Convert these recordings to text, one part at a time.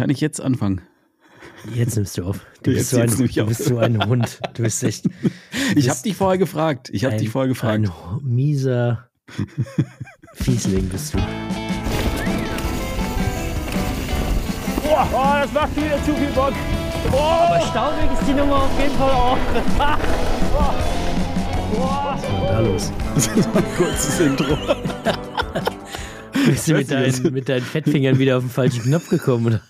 Kann ich jetzt anfangen? Jetzt nimmst du auf. Du Jetzt bist, so ein, du bist so ein Hund. Du bist echt. du Ich habe dich vorher gefragt. Ich habe ein- dich vorher gefragt. Ein mieser Fiesling bist du. Boah, oh, das macht wieder zu viel Bock. Aber staubig ist die Nummer auf jeden Fall auch. Was ist denn da los? Das ist ein kurzes Intro. Bist du mit deinen, mit deinen Fettfingern wieder auf den falschen Knopf gekommen? Oder?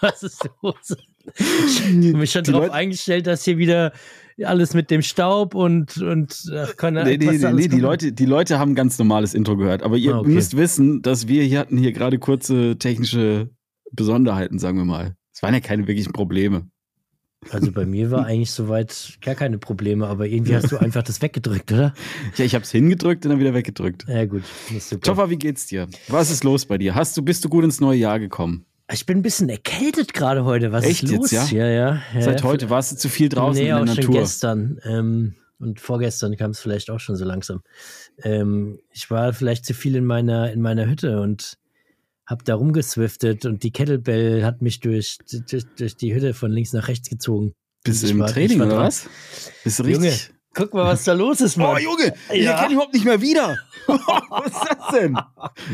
Was ist los? Ich hab mich schon darauf eingestellt, dass hier wieder alles mit dem Staub und, und ach, keine Nee, nee, nee, nee die. Leute, die Leute haben ein ganz normales Intro gehört. Aber ihr Ah, okay. müsst wissen, dass wir hier hatten hier gerade kurze technische Besonderheiten, sagen wir mal. Es waren ja keine wirklichen Probleme. Also bei mir war eigentlich soweit gar keine Probleme, aber irgendwie hast du einfach das weggedrückt, oder? Ja, ich habe es hingedrückt und dann wieder weggedrückt. Ja gut, ist super. Wie geht's dir? Was ist los bei dir? Hast du, bist du gut ins neue Jahr gekommen? Ich bin ein bisschen erkältet gerade heute. Was Echt ist los? jetzt, ja? ja, ja. ja Seit ja, heute warst du zu viel draußen nee, in auch der schon Natur. gestern. Ähm, und vorgestern kam es vielleicht auch schon so langsam. Ähm, ich war vielleicht zu viel in meiner, in meiner Hütte und habe da rumgeswiftet und die Kettlebell hat mich durch, durch, durch die Hütte von links nach rechts gezogen. Bist du im war- Training oder was? Bist du Junge, richtig? Guck mal, was da los ist, Oh, Mann. Junge, ich Ja. erkenne ihn überhaupt nicht mehr wieder. was ist das denn?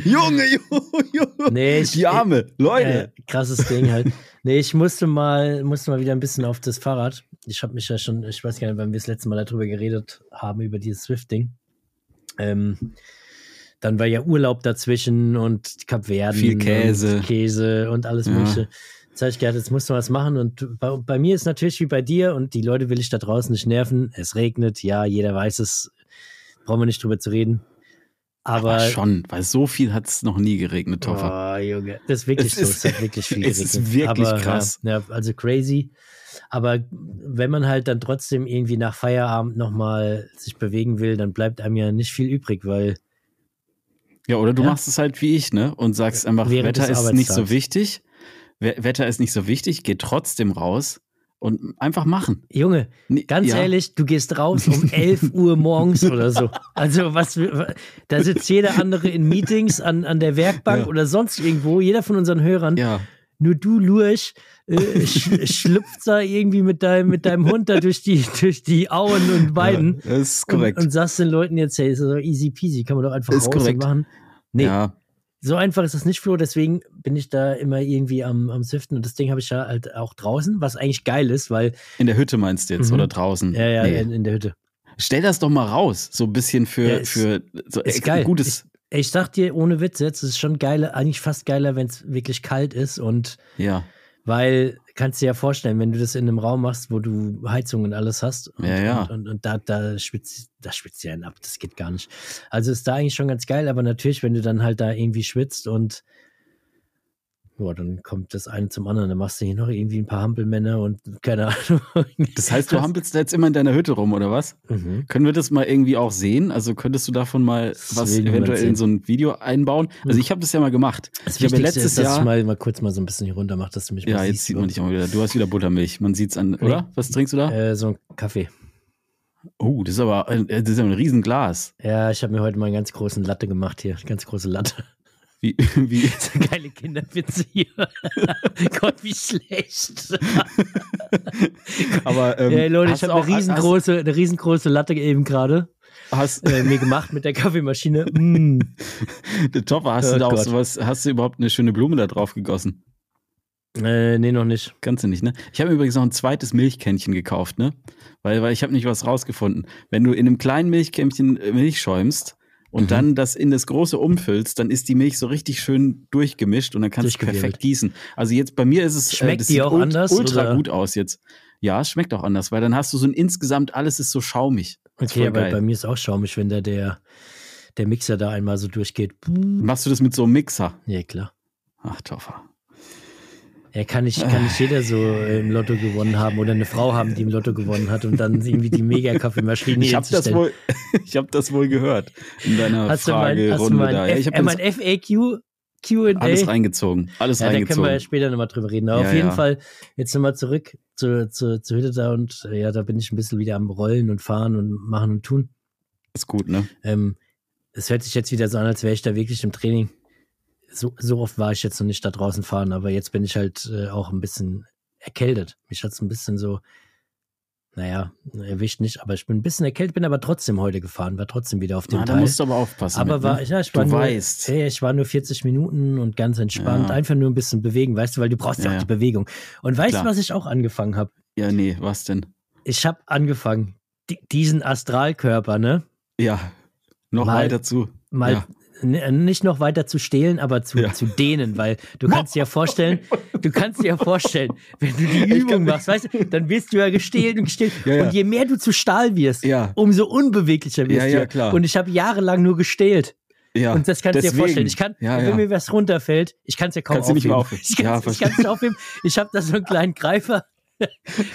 Junge, Junge, Junge. Nee, ich- Die Arme, Leute. Äh, krasses Ding halt. Nee, ich musste mal, musste mal wieder ein bisschen auf das Fahrrad. Ich habe mich ja schon, ich weiß gar nicht, wann wir das letzte Mal darüber geredet haben, über dieses Swift-Ding. Ähm, dann war ja Urlaub dazwischen und Kapverden. Viel Käse. Und Käse und alles Ja. Mögliche. Jetzt habe ich gedacht, jetzt musst du was machen. Und bei, bei mir ist natürlich wie bei dir und die Leute will ich da draußen nicht nerven. Es regnet, ja, jeder weiß es. Brauchen wir nicht drüber zu reden. Aber, Aber schon, weil so viel hat es noch nie geregnet, Toffer. Oh, Junge. Das ist wirklich Es so. ist- Es hat wirklich viel es ist geregnet. wirklich Aber, krass. Ja, also crazy. Aber wenn man halt dann trotzdem irgendwie nach Feierabend nochmal sich bewegen will, dann bleibt einem ja nicht viel übrig, weil Ja, oder du Ja. machst es halt wie ich, ne? Und sagst einfach, Während Wetter ist nicht so wichtig. We Wetter ist nicht so wichtig, geh trotzdem raus und einfach machen. Junge, ganz ja. ehrlich, du gehst raus um 11 Uhr morgens oder so. Also was, da sitzt jeder andere in Meetings an, an der Werkbank Ja. oder sonst irgendwo, jeder von unseren Hörern. Ja, Nur du, Lurch, äh, sch schlüpft da irgendwie mit deinem, mit deinem Hund da durch die, durch die Auen und Weiden. ja, das ist korrekt. Und, und sagst den Leuten jetzt, hey, ist doch easy peasy, kann man doch einfach Ist raus korrekt. machen. Nee, Ja, so einfach ist das nicht, Flo, deswegen bin ich da immer irgendwie am, am Siften und das Ding habe ich ja halt auch draußen, was eigentlich geil ist, weil, in der Hütte meinst du jetzt Mhm. oder draußen? ja, ja, Nee. in, in der Hütte. Stell das doch mal raus, so ein bisschen für, Ja, ist- für so ist geil. gutes. Ich sag dir, ohne Witz jetzt, es ist schon geiler, eigentlich fast geiler, wenn es wirklich kalt ist und Ja, Weil, kannst du dir ja vorstellen, wenn du das in einem Raum machst, wo du Heizung und alles hast, und, Ja, ja. und, und, und da, da schwitzt, da schwitzt ja einen ab, das geht gar nicht. Also ist da eigentlich schon ganz geil, aber natürlich, wenn du dann halt da irgendwie schwitzt und ja, dann kommt das eine zum anderen, dann machst du hier noch irgendwie ein paar Hampelmänner und keine Ahnung. das heißt, du hampelst da jetzt immer in deiner Hütte rum, oder was? Mhm. Können wir das mal irgendwie auch sehen? Also könntest du davon mal Das was eventuell in so ein Video einbauen? Also Mhm. ich habe das ja mal gemacht. Das ich habe ja Wichtigste letztes ist, dass Jahr. ich mal, mal kurz mal so ein bisschen hier runter mache, dass du mich ja, mal jetzt siehst. sieht man dich auch wieder. Du hast wieder Buttermilch. Man sieht's an, oder? Was trinkst du da? Äh, so ein Kaffee. Oh, das ist aber äh, das ist ja ein Riesenglas. Ja, ich habe mir heute mal einen ganz großen Latte gemacht hier. Ganz große Latte. Wie, wie, So geile Kinderwitze hier. Gott, wie schlecht. aber ähm, Ey, Leute, ich du habe auch- eine riesengroße, eine riesengroße Latte eben gerade Hast, äh, mir gemacht mit der Kaffeemaschine. Mm. Topper, hast du Oh da auch sowas, hast du überhaupt eine schöne Blume da drauf gegossen? Äh, nee, noch nicht. Kannst du nicht, ne? Ich habe mir übrigens noch ein zweites Milchkännchen gekauft, ne? Weil, weil ich habe nicht was rausgefunden. Wenn du in einem kleinen Milchkännchen äh, Milch schäumst und Mhm. dann das in das große umfüllst, dann ist die Milch so richtig schön durchgemischt und dann kannst du perfekt gießen. Also jetzt bei mir ist es Schmeckt das die auch anders, ultra oder? gut aus jetzt. Ja, es schmeckt auch anders, weil dann hast du so ein insgesamt alles ist so schaumig. Okay, aber geil. bei mir ist auch schaumig, wenn da der, der Mixer da einmal so durchgeht. Machst du das mit so einem Mixer? Ja, klar. Ach, Toffer. Ja, kann nicht, kann nicht jeder so im Lotto gewonnen haben oder eine Frau haben, die im Lotto gewonnen hat und dann irgendwie die Mega-Kaffeemaschine Ich habe das wohl, ich habe das wohl gehört in deiner Hast du mein, hast du mein, da. Ja, F, ich habe äh, mein FAQ Q&A? alles reingezogen, alles Ja, da können reingezogen. wir ja später nochmal drüber reden. Aber Ja, auf jeden ja. Fall, jetzt nochmal zurück zu, zu, zu Hütte da und äh, ja, da bin ich ein bisschen wieder am Rollen und Fahren und Machen und Tun. ist gut, ne? Ähm, es hört sich jetzt wieder so an, als wäre ich da wirklich im Training. So, so oft war ich jetzt noch nicht da draußen fahren, aber jetzt bin ich halt äh, auch ein bisschen erkältet. Mich hat es ein bisschen so, naja, erwischt nicht, aber ich bin ein bisschen erkältet, bin aber trotzdem heute gefahren, war trotzdem wieder auf dem da Teil. musst du aber aufpassen. aber mit, war, ne? ja, ich war du nur, weißt. Hey, ich war nur 40 Minuten und ganz entspannt, Ja. einfach nur ein bisschen bewegen, weißt du, weil du brauchst ja, Ja, auch die Bewegung. Und weißt du, was ich auch angefangen habe? Ja, nee, was denn? Ich habe angefangen, di- diesen Astralkörper, ne, Ja, noch Mal- mal Ja. n- nicht noch weiter zu stehlen, aber zu, Ja. zu dehnen, weil du kannst dir ja vorstellen, du kannst dir ja vorstellen, wenn du die Übung machst, weißt du, dann wirst du ja gestählt und gestählt. Ja, ja. Und je mehr du zu Stahl wirst, Ja. umso unbeweglicher wirst Ja, du. ja, klar. Und ich habe jahrelang nur gestählt. Ja, Und das kannst du dir vorstellen. Ich kann, ja, wenn ja. mir was runterfällt, ich kann es ja kaum Kannst aufheben. aufheben. Ich kann Ja, es verstehe. nicht aufheben. Ich habe da so einen kleinen Greifer.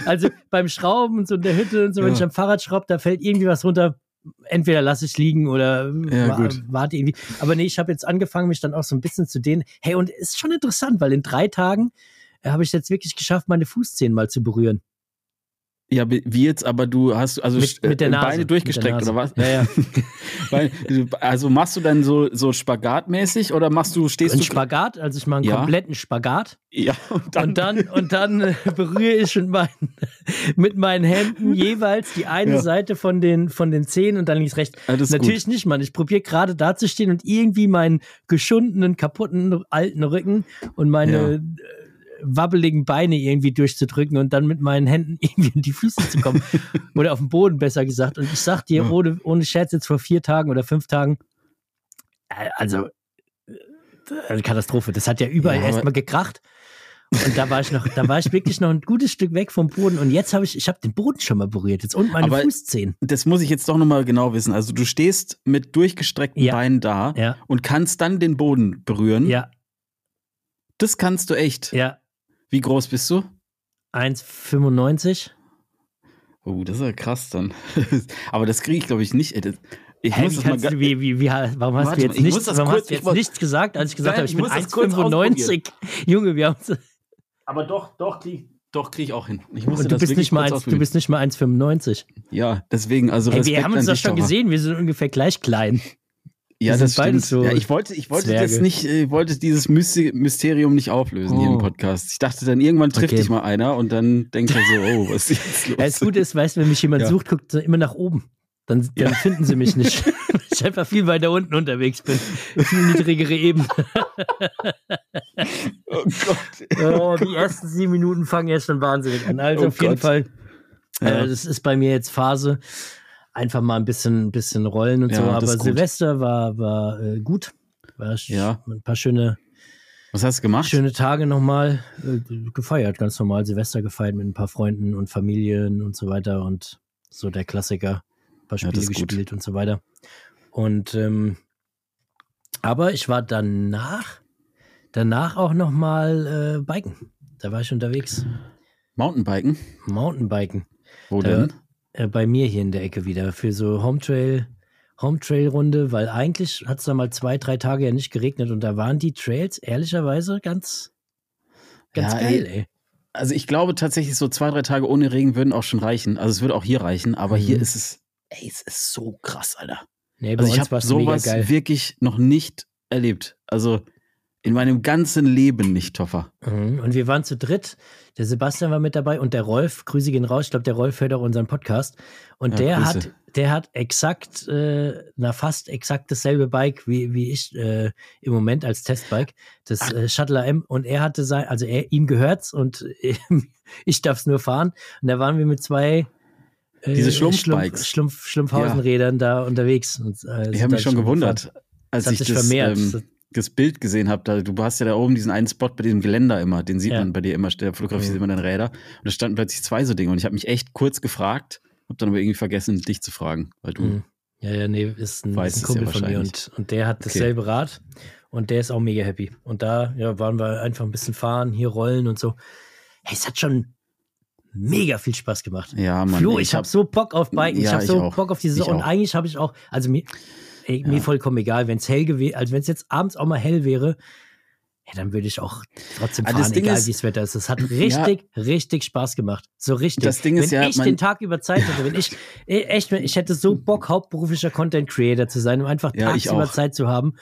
Also beim Schrauben und so in der Hütte und so, wenn Ja. ich am Fahrrad schraube, da fällt irgendwie was runter. Entweder lasse ich liegen oder Ja, warte irgendwie. Aber nee, ich habe jetzt angefangen, mich dann auch so ein bisschen zu dehnen. Hey, und ist schon interessant, weil in drei Tagen äh, habe ich jetzt wirklich geschafft, meine Fußzehen mal zu berühren. Ja, wie jetzt, aber du hast also Mit, mit der äh, Nase. Beine durchgestreckt oder was? Ja, ja. Weil, also machst du dann so, so spagatmäßig oder machst du, stehst Ein du. Spagat, also ich mache einen Ja. kompletten Spagat. Ja, und dann, und dann, und dann äh, berühre ich mit meinen, mit meinen Händen jeweils die eine Ja. Seite von den, von den Zehen und dann links rechts. Alles gut. Natürlich nicht, Mann. Ich probiere gerade da zu stehen und irgendwie meinen geschundenen, kaputten, alten Rücken und meine Ja. Wabbeligen Beine irgendwie durchzudrücken und dann mit meinen Händen irgendwie in die Füße zu kommen. oder auf den Boden, besser gesagt. Und ich sag dir, Ja. ohne, ohne Scherz, jetzt vor vier Tagen oder fünf Tagen, äh, also äh, eine Katastrophe. Das hat ja überall Ja, erstmal gekracht. Und da war ich noch, da war ich wirklich noch ein gutes Stück weg vom Boden. Und jetzt habe ich, ich habe den Boden schon mal berührt jetzt und meine Aber- Fußzehen. das muss ich jetzt doch nochmal genau wissen. Also du stehst mit durchgestreckten Ja. Beinen da Ja, und kannst dann den Boden berühren. ja, Das kannst du echt. ja. Wie groß bist du? 1,95. Oh, das ist ja krass dann. aber das kriege ich, glaube ich, nicht. ey, das- Ich Hä, muss das mal du, wie, wie, wie, warum hast du mal, jetzt, muss nichts, warum kurz- hast du jetzt muss- nichts gesagt, als ich gesagt Nein, habe, ich ich bin muss das kurz 1,95? Junge, wir haben Aber doch, doch kriege doch krieg ich auch hin. Ich musste und du das bist, nicht mal kurz eins, du ausprobieren. bist nicht mal 1,95. Ja, deswegen, also Hey, Respekt wir haben uns doch schon gesehen, wir sind ungefähr gleich klein. Ja, das stimmt. so ja, ich wollte, ich wollte Zwerge. das nicht, äh, wollte dieses Mysterium nicht auflösen hier im Oh. Podcast. Ich dachte dann irgendwann trifft Okay. dich mal einer und dann denkt er so, oh, was ist jetzt los? Ja, das Gute ist, weißt du, wenn mich jemand Ja. sucht, guckt er immer nach oben. Dann, dann Ja. finden sie mich nicht. Weil ich einfach viel weiter unten unterwegs bin. Viel niedrigere Ebene. oh Gott. Oh, die ersten sieben Minuten fangen jetzt schon wahnsinnig an. Also Oh auf jeden Gott. Fall, Ja. äh, das ist bei mir jetzt Phase. Einfach mal ein bisschen, bisschen rollen und Ja, so. Aber. Silvester war, war äh, gut. War Ja. ein paar schöne, Was hast du gemacht? schöne Tage nochmal äh, gefeiert. Ganz normal Silvester gefeiert mit ein paar Freunden und Familien und so weiter. Und so der Klassiker. Ein paar Ja, Spiele das ist gut. gespielt und so weiter. Und ähm, aber ich war danach, danach auch nochmal äh, biken. Da war ich unterwegs. Mountainbiken? Mountainbiken. Wo Da- denn? Äh, bei mir hier in der Ecke wieder für so Hometrail, Hometrail-Runde, weil eigentlich hat es da mal zwei, drei Tage ja nicht geregnet und da waren die Trails ehrlicherweise ganz, ganz Ja, geil, ey. ey. Also ich glaube tatsächlich so zwei, drei Tage ohne Regen würden auch schon reichen. Also es würde auch hier reichen, aber hier Mhm. ist es, ey, es ist so krass, Alter. Nee, Also ich habe sowas wirklich noch nicht erlebt. Also in meinem ganzen Leben nicht, Toffer. Mhm. Und wir waren zu dritt. Der Sebastian war mit dabei und der Rolf, Grüße gehen raus. Ich glaube, der Rolf hört auch unseren Podcast. Und Ja, der Grüße. hat, der hat exakt, äh, na fast exakt dasselbe Bike wie, wie ich äh, im Moment als Testbike, das äh, Shuttle AM. Und er hatte sein, also er, ihm gehört's und ich darf's nur fahren. Und da waren wir mit zwei äh, Diese Schlumpfbikes. Schlumpf, Schlumpf, Schlumpfhausenrädern da unterwegs. Und, äh, Ich habe mich schon gewundert, als Das hat ich sich das, vermehrt. ähm, das Bild gesehen habe. Da, du hast ja da oben diesen einen Spot bei diesem Geländer immer, den sieht Ja. man bei dir immer, der fotografiert Mhm. immer deine Räder. Und da standen plötzlich zwei so Dinge und ich habe mich echt kurz gefragt, habe dann aber irgendwie vergessen, dich zu fragen, weil du Mhm. Ja, ja, nee, ist ein, ist ein es ja Kumpel von mir und, und der hat Okay. dasselbe Rad und der ist auch mega happy. Und da ja, waren wir einfach ein bisschen fahren, hier rollen und so. Hey, es hat schon mega viel Spaß gemacht. Ja, Mann. Flo, ey, ich habe so Bock auf Biken, ich Ja, habe ich so auch. Bock auf diese Ich Saison. Und eigentlich habe ich auch, also mir, ey, Ja. mir vollkommen egal, wenn es hell gewesen, also wenn es jetzt abends auch mal hell wäre, hey, dann würde ich auch trotzdem Ah, fahren, das Ding egal wie es Wetter ist. Es hat richtig, richtig Spaß gemacht. So richtig. Das Ding ist wenn ja, ich den Tag über Zeit hätte, wenn ich, eh, echt, ich hätte so Bock, hauptberuflicher Content Creator zu sein, um einfach Ja, tagsüber. Zeit zu haben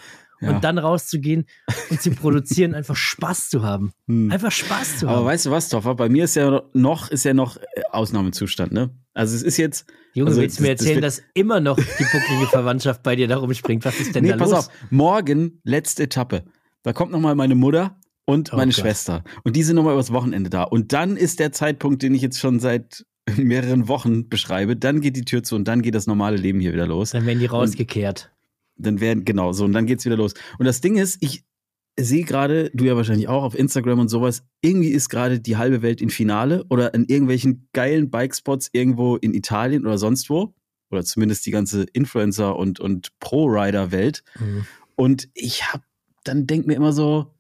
Ja. und dann rauszugehen und zu produzieren, einfach Spaß zu haben. Hm. Einfach Spaß zu Aber haben. weißt du was, Toffer? Bei mir ist ja noch, ist ja noch äh, Ausnahmezustand, ne? Also es ist jetzt. Junge, also willst du mir das- das erzählen, wird- dass immer noch die bucklige Verwandtschaft bei dir da rumspringt? Was ist denn Nee, da pass los? auf. Morgen, letzte Etappe. Da kommt nochmal meine Mutter und Oh meine Gott. Schwester. Und die sind nochmal übers Wochenende da. Und dann ist der Zeitpunkt, den ich jetzt schon seit mehreren Wochen beschreibe. Dann geht die Tür zu und dann geht das normale Leben hier wieder los. Dann werden die rausgekehrt. Dann werden, genau, so, und dann geht's wieder los. Und das Ding ist, ich sehe gerade, du ja wahrscheinlich auch auf Instagram und sowas, irgendwie ist gerade die halbe Welt in Finale oder in irgendwelchen geilen Bikespots irgendwo in Italien oder sonst wo. Oder zumindest die ganze Influencer- und, und Pro-Rider-Welt. Mhm. Und ich hab, dann denk mir immer so,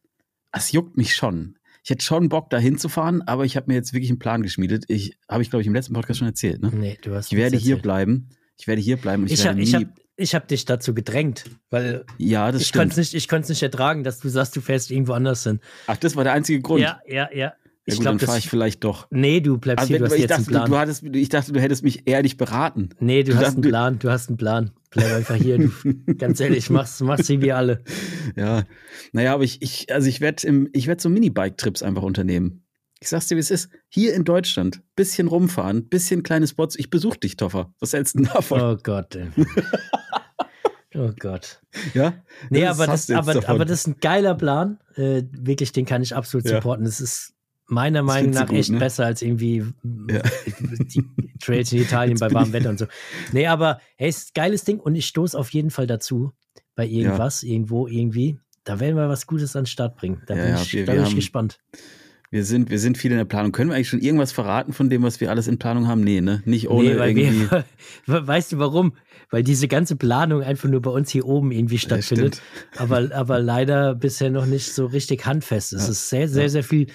es juckt mich schon. Ich hätte schon Bock, da hinzufahren, aber ich habe mir jetzt wirklich einen Plan geschmiedet. Ich habe ich, glaube ich, im letzten Podcast schon erzählt. Ne? Nee, du hast Ich werde nichts hier erzählt. bleiben. Ich werde hier bleiben ich, Ich, hab, werde ich, nie. hab, ich hab dich dazu gedrängt, weil ja, das ich konnte es nicht, ich nicht ertragen, dass du sagst, du fährst irgendwo anders hin. Ach, das war der einzige Grund. Ja, ja, ja. Ja, Ich glaube, dann fahre ich vielleicht doch. nee, du bleibst Also, hier, du hast ich, jetzt einen dachte, du, Plan. du hattest, ich dachte, du hättest mich ehrlich beraten. nee, du du hast dachtest, einen du- Plan, du hast einen Plan. Bleib einfach hier, du, ganz ehrlich, mach's, mach's wie wir alle. Ja, naja, aber ich, ich also ich werde werde so Mini-Bike-Trips einfach unternehmen. Ich sag's dir, wie es ist. Hier in Deutschland, bisschen rumfahren, bisschen kleine Spots. Ich besuche dich, Toffer. Was hältst du denn davon? Oh Gott, ey. Oh Gott. Ja? Nee, Das aber das, aber, aber das ist ein geiler Plan. Äh, wirklich, den kann ich absolut Ja. supporten. Das ist meiner Meinung nach gut, echt ne? besser als irgendwie Ja. die Trails in Italien Jetzt bei warmem Wetter und so. Nee, aber hey, ist ein geiles Ding und ich stoße auf jeden Fall dazu bei irgendwas, irgendwo, irgendwie. Da werden wir was Gutes an den Start bringen. Da Ja, bin ja, ich, da bin ich haben- gespannt. Wir sind, wir sind viel in der Planung. Können wir eigentlich schon irgendwas verraten von dem, was wir alles in Planung haben? Nee, ne? Nicht ohne nee, weil irgendwie. wir, weißt du warum? Weil diese ganze Planung einfach nur bei uns hier oben irgendwie stattfindet. aber, aber leider bisher noch nicht so richtig handfest. Es Ja. ist sehr, sehr, sehr viel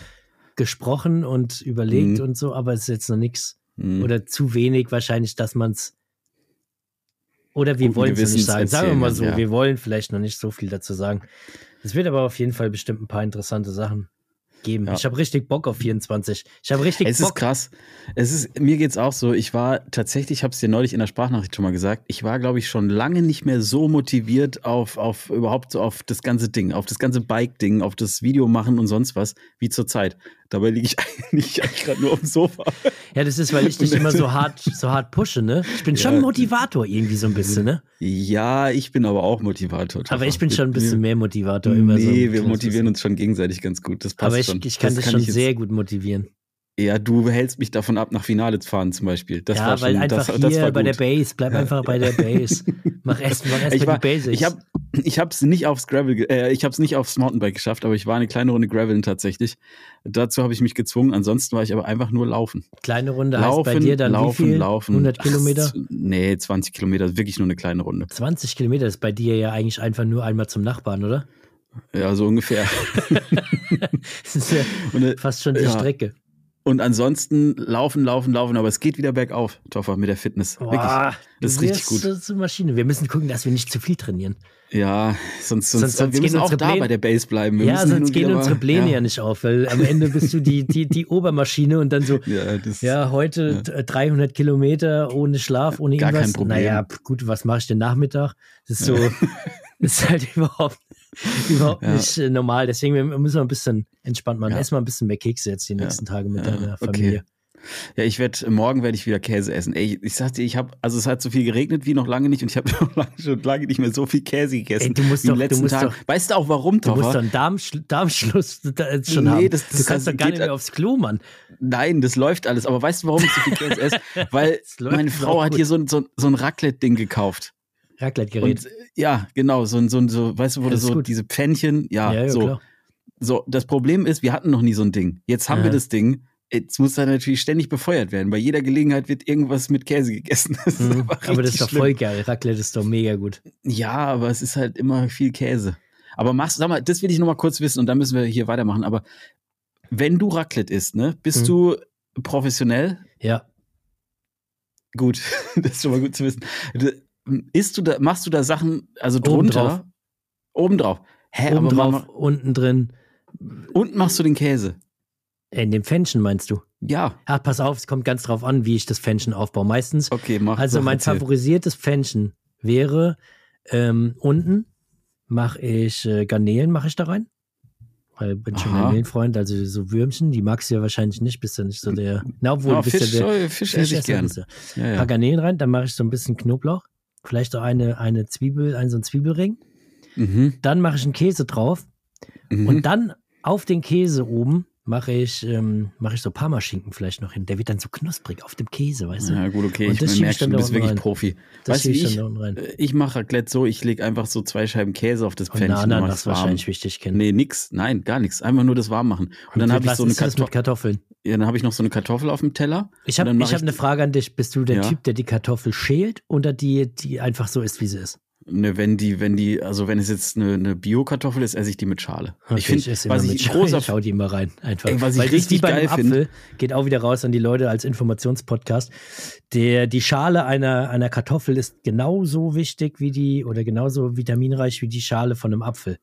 gesprochen und überlegt Mhm. und so, aber es ist jetzt noch nichts. Hm. Oder zu wenig wahrscheinlich, dass man es. Oder wir wollen es nicht sagen. Sagen wir mal so, ja. wir wollen vielleicht noch nicht so viel dazu sagen. Es wird aber auf jeden Fall bestimmt ein paar interessante Sachen geben. Ja. Ich habe richtig Bock auf 24. Ich habe richtig Es ist Bock. krass. Es ist, mir geht's auch so. Ich war tatsächlich, ich habe es dir neulich in der Sprachnachricht schon mal gesagt, ich war, glaube ich, schon lange nicht mehr so motiviert auf, auf überhaupt so auf das ganze Ding, auf das ganze Bike-Ding, auf das Video machen und sonst was, wie zur Zeit. Dabei liege ich eigentlich, eigentlich gerade nur auf dem Sofa. Ja, das ist, weil ich dich immer so hart, so hart pushe, ne? Ich bin schon Ja. ein Motivator irgendwie so ein bisschen, ne? Ja, ich bin aber auch Motivator. Aber ich bin schon ein bisschen mehr Motivator. Immer so Nee, wir motivieren uns schon gegenseitig ganz gut. Das passt Aber ich, schon. ich kann das dich schon ich jetzt- sehr gut motivieren. Ja, du hältst mich davon ab, nach Finale zu fahren zum Beispiel. Das ja, war weil schon, einfach das, das hier war bei der. Base, bleib einfach bei der Base. Mach erst, mach erst ich war, die Basics. ich habe ich hab's nicht aufs Gravel, äh, ich habe es nicht aufs Mountainbike geschafft, aber ich war eine kleine Runde Graveln tatsächlich. Dazu habe ich mich gezwungen. Ansonsten war ich aber einfach nur laufen. Kleine Runde laufen, heißt bei dir dann laufen, wie viel? laufen. 100 Kilometer? Ach, nee, 20 Kilometer, wirklich nur eine kleine Runde. 20 Kilometer ist bei dir ja eigentlich einfach nur einmal zum Nachbarn, oder? Ja, so ungefähr. Das ist ja Und, äh, fast schon die ja. Strecke. Und ansonsten laufen, laufen, laufen, aber es geht wieder bergauf, Toffer, mit der Fitness. Wirklich. Boah, Das ist richtig gut. so zur Maschine. Wir müssen gucken, dass wir nicht zu viel trainieren. Ja, sonst, sonst, Sonst- sonst wir gehen müssen auch unsere da bei der Base bleiben. Wir ja, sonst gehen unsere Pläne ja. ja. nicht auf, weil am Ende bist du die, die, die Obermaschine und dann so, Ja, das, ja, heute t- 300 Kilometer ohne Schlaf, ohne Gar kein irgendwas. Problem. Naja, gut, was mache ich denn Nachmittag? Das ist so, das ist halt überhaupt, überhaupt Ja. nicht äh, normal. Deswegen müssen wir ein bisschen entspannt machen. Ja. Ess mal ein bisschen mehr Kekse jetzt die nächsten Tage mit Ja, deiner okay. Familie. Ja, ich werde morgen werde ich wieder Käse essen. Ey, ich sagte, ich habe also es hat so viel geregnet wie noch lange nicht und ich habe noch lange, schon lange nicht mehr so viel Käse gegessen. Ey, du musst doch- den du letzten musst Tagen. doch- weißt du auch warum, Du musst Toffer? doch einen Darmschl Darmschluss schon Nee, haben. das- du das- kannst das doch gar nicht mehr aufs Klo, Mann. Nein, das läuft alles. Aber weißt du, warum ich so viel Käse esse? Weil meine Frau hat hier so, ein- so, ein- so ein Raclette-Ding gekauft. Raclette-Gerät. Äh, ja, genau, so ein, so so, weißt du, wo Ja, du das ist so gut. diese Pfännchen, ja, ja, ja, so. klar. So, das Problem ist, wir hatten noch nie so ein Ding. Jetzt haben Aha. wir das Ding. Jetzt muss da natürlich ständig befeuert werden. Bei jeder Gelegenheit wird irgendwas mit Käse gegessen. Das Mhm. aber, das ist doch schlimm. voll geil. Raclette ist doch mega gut. Ja, aber es ist halt immer viel Käse. Aber machst, sag mal, das will ich noch mal kurz wissen und dann müssen wir hier weitermachen. Aber wenn du Raclette isst, ne, bist Mhm. du professionell? Ja. Gut, das ist schon mal gut zu wissen. Isst du da, machst du da Sachen, also drunter? Obendrauf. Hä, Oben drauf, unten drin. unten machst du den Käse. In dem Pfännchen meinst du? Ja, Ja, pass auf, es kommt ganz drauf an, wie ich das Pfännchen aufbaue. Meistens, okay, mach also mein erzähl. favorisiertes Pfännchen wäre ähm, unten mache ich äh, Garnelen mache ich da rein. Weil bin schon Aha. Garnelenfreund, also so Würmchen, die magst du ja wahrscheinlich nicht, bist ja nicht so der. Na, obwohl Ja, bist Fisch, ja der soll- Fisch esse ich Fischesser gern. bist du. Ja, Ein ja. paar Garnelen rein, dann mache ich so ein bisschen Knoblauch, vielleicht auch eine, eine Zwiebel, einen so einen Zwiebelring. Mhm. Dann mache ich einen Käse drauf Mhm. und dann auf den Käse oben mache ich, ähm, mache ich so Parmaschinken vielleicht noch hin. Der wird dann so knusprig auf dem Käse, weißt du? Ja, gut, okay. Und Ich das merke dann du bist wirklich rein. Profi. Das weißt du, ich ich, dann äh, ich mache Raclette so, ich lege einfach so zwei Scheiben Käse auf das Und Pfännchen. und Ananas das warm. wahrscheinlich wichtig kennen. Nee, nix. Nein, gar nichts. Einfach nur das warm machen. Und dann wie- habe ich so eine Kartoffel. Kartoffeln? Ja, dann habe ich noch so eine Kartoffel auf dem Teller. Ich Und habe dann ich hab eine Frage an dich. Bist du der Ja? Typ, der die Kartoffel schält oder die, die einfach so ist, wie sie ist? Ne, wenn die, wenn die, also wenn es jetzt eine, eine Bio-Kartoffel ist, esse ich die mit Schale. Okay, ich finde, was mit ich großer Ich schau die immer rein. Einfach. Ey, was ich Weil ist wie richtig geil Apfel, finde- geht auch wieder raus an die Leute als Informationspodcast. Der, die Schale einer, einer Kartoffel ist genauso wichtig wie die oder genauso vitaminreich wie die Schale von einem Apfel.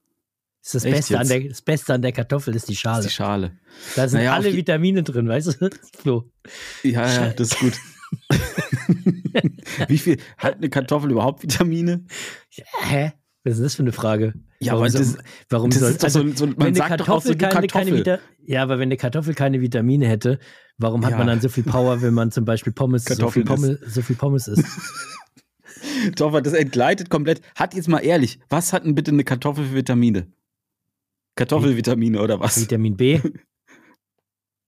Das, ist das, Echt Beste an der, das Beste an der Kartoffel ist die ist Schale. die Schale. Da sind Naja, alle Vitamine drin, weißt du? Flo. Ja, ja, das ist gut. Wie viel hat eine Kartoffel überhaupt Vitamine? Hä? Was ist das für eine Frage? Ja, warum aber soll, das- warum das soll, ist also, so- man wenn eine sagt doch auch so, Kartoffel keine, keine Kartoffel. Vita ja, aber wenn eine Kartoffel keine Vitamine hätte, warum hat Ja. man dann so viel Power, wenn man zum Beispiel Pommes, so viel Pommes, so viel Pommes isst? Toffer, das entgleitet komplett. Hat jetzt mal ehrlich, was hat denn bitte eine Kartoffel für Vitamine? Kartoffelvitamine oder was? Vitamin B.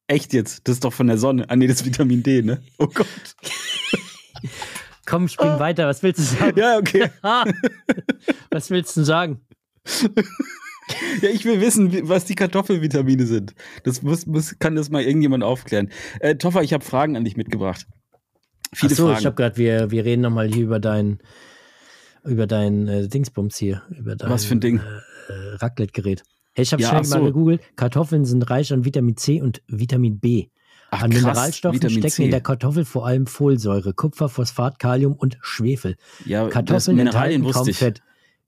Echt jetzt? Das ist doch von der Sonne. Ah nee, das ist Vitamin D, ne? Oh Gott. Komm, spring weiter. Was willst du sagen? Ja, okay. Was willst du sagen? Ja, ich will wissen, was die Kartoffelvitamine sind. Das muss, muss, kann das mal irgendjemand aufklären. Äh, Toffer, ich habe Fragen an dich mitgebracht. Viele Achso, ich Fragen. habe gerade, wir, wir reden nochmal hier über dein, über dein äh, Dingsbums hier. Über dein, Was für ein Ding? Äh, Raclette-Gerät. Hey, ich habe Ja, schnell ach mal so. gegoogelt. Kartoffeln sind reich an Vitamin C und Vitamin B. Ach, An krass, Mineralstoffen Vitamin stecken C. in der Kartoffel vor allem Folsäure, Kupfer, Phosphat, Kalium und Schwefel. ja, Kartoffeln enthalten kaum ich. Fett,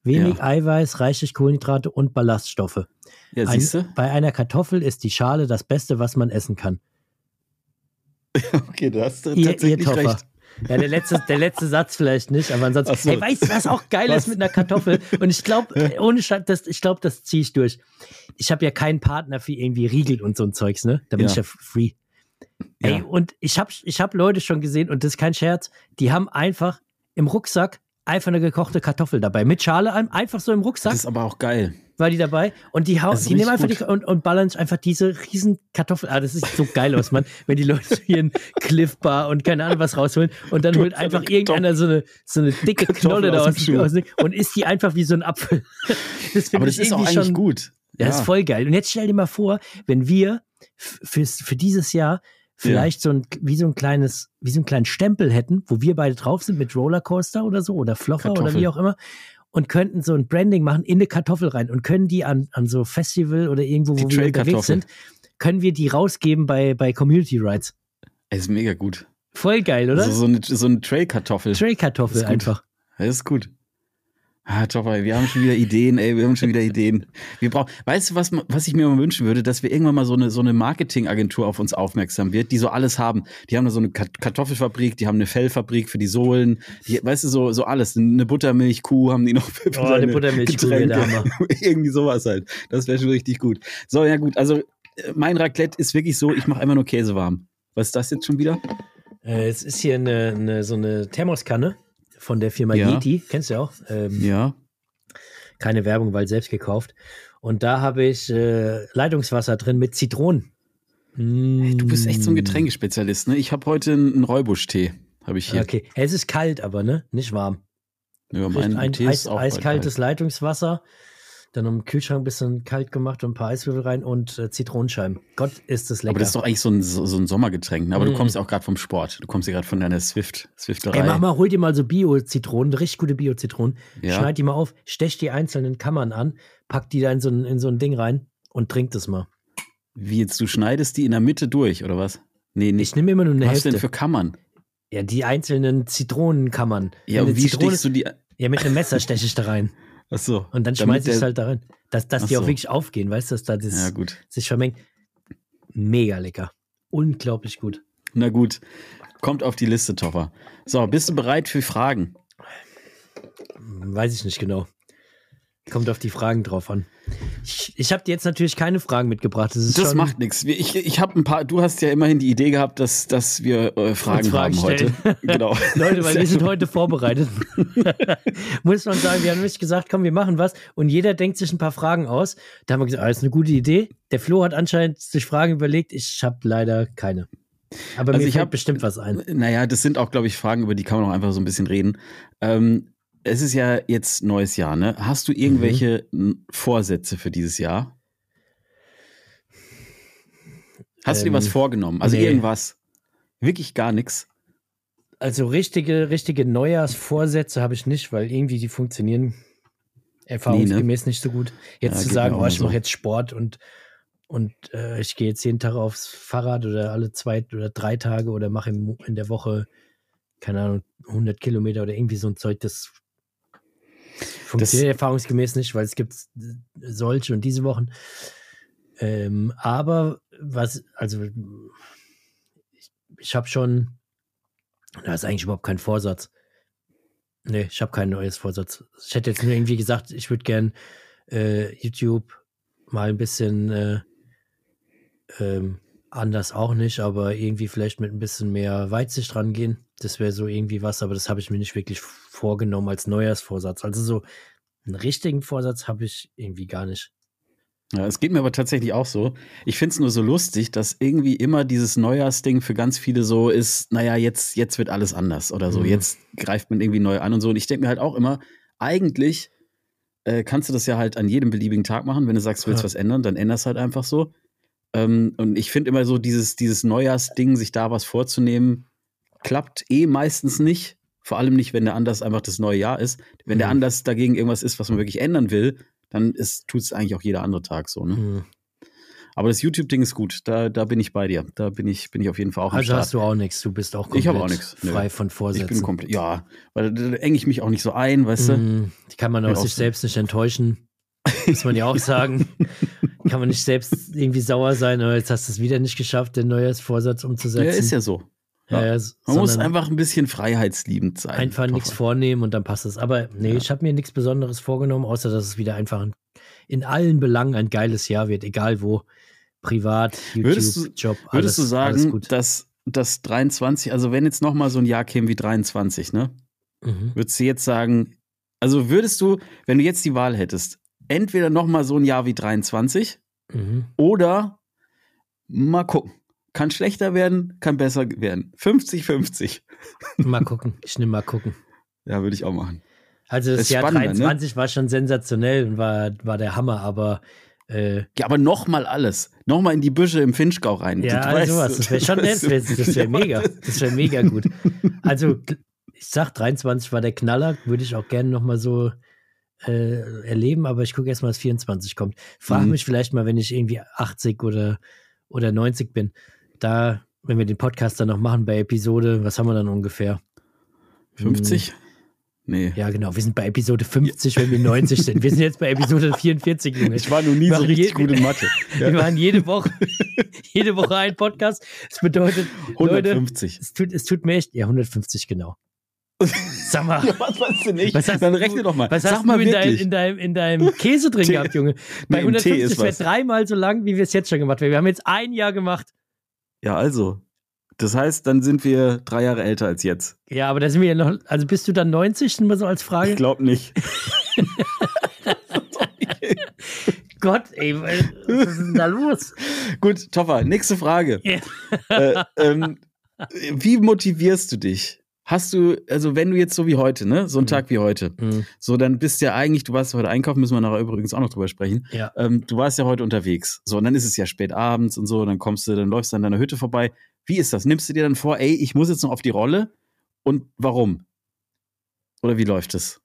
wenig Ja. Eiweiß, reichlich Kohlenhydrate und Ballaststoffe. Ja, Ein, siehst du? bei einer Kartoffel ist die Schale das Beste, was man essen kann. Okay, du hast Ihr, ihr tatsächlich Toffer. recht. Ja, der letzte, der letzte Satz vielleicht nicht, aber ansonsten. So. Hey, weißt du, was auch geil Was? ist mit einer Kartoffel? Und ich glaube, ohne Scheiß, das, ich glaube, das ziehe ich durch. Ich habe ja keinen Partner für irgendwie Riegel und so ein Zeugs, ne? Da bin Ja. ich ja free. Ey, Ja. und ich habe ich hab Leute schon gesehen, und das ist kein Scherz, die haben einfach im Rucksack einfach eine gekochte Kartoffel dabei. Mit Schale ein- einfach so im Rucksack Das ist aber auch geil. war die dabei. Und die, hau, Das ist die nehmen einfach die und, und ballern einfach diese riesen Kartoffeln. Ah, das sieht so geil aus, Mann. Wenn die Leute hier einen Cliff Bar und keine Ahnung was rausholen und dann Du holt einfach irgendeiner so eine, so eine dicke Kartoffel Knolle da aus aus, dem Schuh. aus und isst die einfach wie so ein Apfel. Das Aber das ist auch eigentlich schon gut. das Ja. ist voll geil. Und jetzt stell dir mal vor, wenn wir für dieses Jahr vielleicht so ein, wie so ein kleines, wie so einen kleinen Stempel hätten, wo wir beide drauf sind mit Rollercoaster oder so oder Floffer oder Kartoffel. wie auch immer und könnten so ein Branding machen in eine Kartoffel rein und können die an, an so Festival oder irgendwo, Die wo wir unterwegs sind, können wir die rausgeben bei, bei Community Rides. Es ist mega gut. Voll geil, oder? Also so eine, so eine Trail-Kartoffel. Trail-Kartoffel einfach. Das ist gut. Ah, Topper, wir haben schon wieder Ideen, ey, wir haben schon wieder Ideen. Wir brauchen, weißt du, was, was ich mir mal wünschen würde, dass wir irgendwann mal so eine, so eine Marketingagentur auf uns aufmerksam wird, die so alles haben. Die haben da so eine Kartoffelfabrik, die haben eine Fellfabrik für die Sohlen, die, weißt du, so, so alles. Eine Buttermilchkuh haben die noch für Oh, eine Buttermilchkuh der. Irgendwie sowas halt. Das wäre schon richtig gut. So, ja gut, also äh, mein Raclette ist wirklich so, ich mache einfach nur Käse warm. Was ist das jetzt schon wieder? Äh, es ist hier eine, eine, so eine Thermoskanne von der Firma Ja. Yeti. Kennst du ja auch? Ähm, Ja. keine Werbung, weil selbst gekauft. Und da habe ich äh, Leitungswasser drin mit Zitronen. Mm. Du bist echt so ein Getränkespezialist, ne? Ich habe heute einen Räubusch-Tee, habe ich hier. Okay, es ist kalt, aber ne, nicht warm. Ja, Ein, mein ein Tee ist auch bald eiskaltes Leitungswasser, dann im Kühlschrank ein bisschen kalt gemacht und ein paar Eiswürfel rein und äh, Zitronenscheiben. Gott, ist das lecker. Aber das ist doch eigentlich so ein, so so ein Sommergetränk. ne? Aber Mm. du kommst auch gerade vom Sport. Du kommst ja gerade von deiner Swift, Swifterei. Ey, mach mal, hol dir mal so Bio-Zitronen, richtig gute Bio-Zitronen. Ja. Schneid die mal auf, stech die einzelnen Kammern an, pack die da in so ein, in so ein Ding rein und trink das mal. Wie jetzt, du schneidest die in der Mitte durch, oder was? Nee, nicht. Ich nehme immer nur eine Was Hälfte. denn für Kammern? Ja, die einzelnen Zitronenkammern. Ja, und wie Zitrone- stichst du die? Ja, mit einem Messer steche ich da rein. Achso. Und dann Damit schmeiße ich es halt da rein. Dass, dass Ach die auch so. wirklich aufgehen, weißt du, dass da das Ja, gut. sich vermengt. Mega lecker. Unglaublich gut. Na gut. Kommt auf die Liste, Topper. So, bist du bereit für Fragen? Weiß ich nicht genau. Kommt auf die Fragen drauf an. Ich, ich habe dir jetzt natürlich keine Fragen mitgebracht. Das, das macht nichts. Ich, ich habe ein paar, du hast ja immerhin die Idee gehabt, dass, dass wir äh, Fragen, Fragen, haben heute. genau. Leute, weil wir sind heute vorbereitet. Muss man sagen, wir haben nicht gesagt, komm, wir machen was. Und jeder denkt sich ein paar Fragen aus. Da haben wir gesagt, ah, ist eine gute Idee. Der Flo hat anscheinend sich Fragen überlegt. Ich habe leider keine. Aber also mir ich habe bestimmt was ein. Naja, das sind auch, glaube ich, Fragen, über die kann man auch einfach so ein bisschen reden. Ähm, es ist ja jetzt neues Jahr, ne? Hast du irgendwelche mhm. Vorsätze für dieses Jahr? Hast ähm, du dir was ähm, vorgenommen? Also nee. irgendwas? Wirklich gar nichts? Also richtige, richtige Neujahrsvorsätze habe ich nicht, weil irgendwie die funktionieren erfahrungsgemäß nee, ne? nicht so gut. Jetzt ja, zu sagen, oh, ich so. mache jetzt Sport und, und äh, ich gehe jetzt jeden Tag aufs Fahrrad oder alle zwei oder drei Tage oder mache in der Woche, keine Ahnung, 100 Kilometer oder irgendwie so ein Zeug, das Funktioniert das, erfahrungsgemäß nicht, weil es gibt solche und diese Wochen. Ähm, aber was, also ich, ich habe schon, da ist eigentlich überhaupt kein Vorsatz. Nee, ich habe kein neues Vorsatz. Ich hätte jetzt nur irgendwie gesagt, ich würde gern äh, YouTube mal ein bisschen äh, ähm, anders auch nicht, aber irgendwie vielleicht mit ein bisschen mehr Weitsicht rangehen. Das wäre so irgendwie was, aber das habe ich mir nicht wirklich vorgenommen als Neujahrsvorsatz. Also so einen richtigen Vorsatz habe ich irgendwie gar nicht. Ja, es geht mir aber tatsächlich auch so. Ich finde es nur so lustig, dass irgendwie immer dieses Neujahrsding für ganz viele so ist, naja, jetzt, jetzt wird alles anders oder so. Mhm. Jetzt greift man irgendwie neu an und so. Und ich denke mir halt auch immer, eigentlich äh, kannst du das ja halt an jedem beliebigen Tag machen. Wenn du sagst, du willst ja. was ändern, dann änderst halt einfach so. Ähm, und ich finde immer so, dieses, dieses Neujahrsding, sich da was vorzunehmen, klappt eh meistens nicht. Vor allem nicht, wenn der Anlass einfach das neue Jahr ist. Wenn mhm. der Anlass dagegen irgendwas ist, was man wirklich ändern will, dann tut es eigentlich auch jeder andere Tag so. Ne? Mhm. Aber das YouTube-Ding ist gut. Da, da bin ich bei dir. Da bin ich, bin ich auf jeden Fall auch Also hast du auch nichts. Du bist auch komplett ich auch frei von Vorsätzen. Ich bin komplett, ja. Weil da, enge ich mich auch nicht so ein, weißt du? Mhm. Die kann man aus sich selbst nicht enttäuschen. Muss man ja auch sagen. kann man nicht selbst irgendwie sauer sein, aber jetzt hast du es wieder nicht geschafft, den Neujahrsvorsatz umzusetzen. Ja, ist ja so. Ja, ja, man muss einfach ein bisschen freiheitsliebend sein. Einfach nichts vornehmen und dann passt es. Aber nee, ja. ich habe mir nichts Besonderes vorgenommen, außer dass es wieder einfach ein, in allen Belangen ein geiles Jahr wird, egal wo. Privat, YouTube, würdest du, Job, alles, Würdest du sagen, dass das 23, also wenn jetzt nochmal so ein Jahr käme wie 23, ne? Mhm. Würdest du jetzt sagen, also würdest du, wenn du jetzt die Wahl hättest, entweder nochmal so ein Jahr wie 23 mhm. oder mal gucken. Kann schlechter werden, kann besser werden. 50-50. Mal gucken. Ich nehme mal gucken. Ja, würde ich auch machen. Also das, das Jahr 23 ne? war schon sensationell und war, war der Hammer, aber äh, ja, aber nochmal alles. Nochmal in die Büsche im Finchgau rein. Ja, also sowas. Das wäre schon nett. Das wäre wär mega. Das wäre mega gut. Also, ich sag, 23 war der Knaller. Würde ich auch gerne nochmal so äh, erleben, aber ich gucke erstmal, was 24 kommt. Frag mhm. mich vielleicht mal, wenn ich irgendwie 80 oder, oder 90 bin, da, wenn wir den Podcast dann noch machen bei Episode, was haben wir dann ungefähr? 50? Hm. Nee. Ja, genau. Wir sind bei Episode 50, wenn wir 90 sind. Wir sind jetzt bei Episode 44, Junge. Ich war noch nie so richtig gut in Mathe. Ja. Wir waren jede Woche, jede Woche ein Podcast. Das bedeutet, 150. Leute, es tut, es tut mir echt, ja, 150, genau. Sag mal. Ja, was weißt du nicht? Was hast Dann rechne doch mal. Was Sag hast mal du in, dein, in, deinem, in deinem Käse drin gehabt, Junge? Bei nee, 150 wäre dreimal so lang, wie wir es jetzt schon gemacht haben. Wir haben jetzt ein Jahr gemacht. Ja, also. Das heißt, dann sind wir drei Jahre älter als jetzt. Ja, aber da sind wir ja noch. Also bist du dann 90? Mal so als Frage? Ich glaube nicht. Gott, ey, was ist denn da los? Gut, Toffer, nächste Frage. Ja. Äh, ähm, wie motivierst du dich? Hast du, also wenn du jetzt so wie heute, ne, so ein mhm. Tag wie heute, mhm. so dann bist ja eigentlich, du warst heute einkaufen, müssen wir nachher übrigens auch noch drüber sprechen. Ja. Ähm, du warst ja heute unterwegs. So, und dann ist es ja spät abends und so, dann kommst du, dann läufst du an deiner Hütte vorbei. Wie ist das? Nimmst du dir dann vor, ey, ich muss jetzt noch auf die Rolle? Und warum? Oder wie läuft es?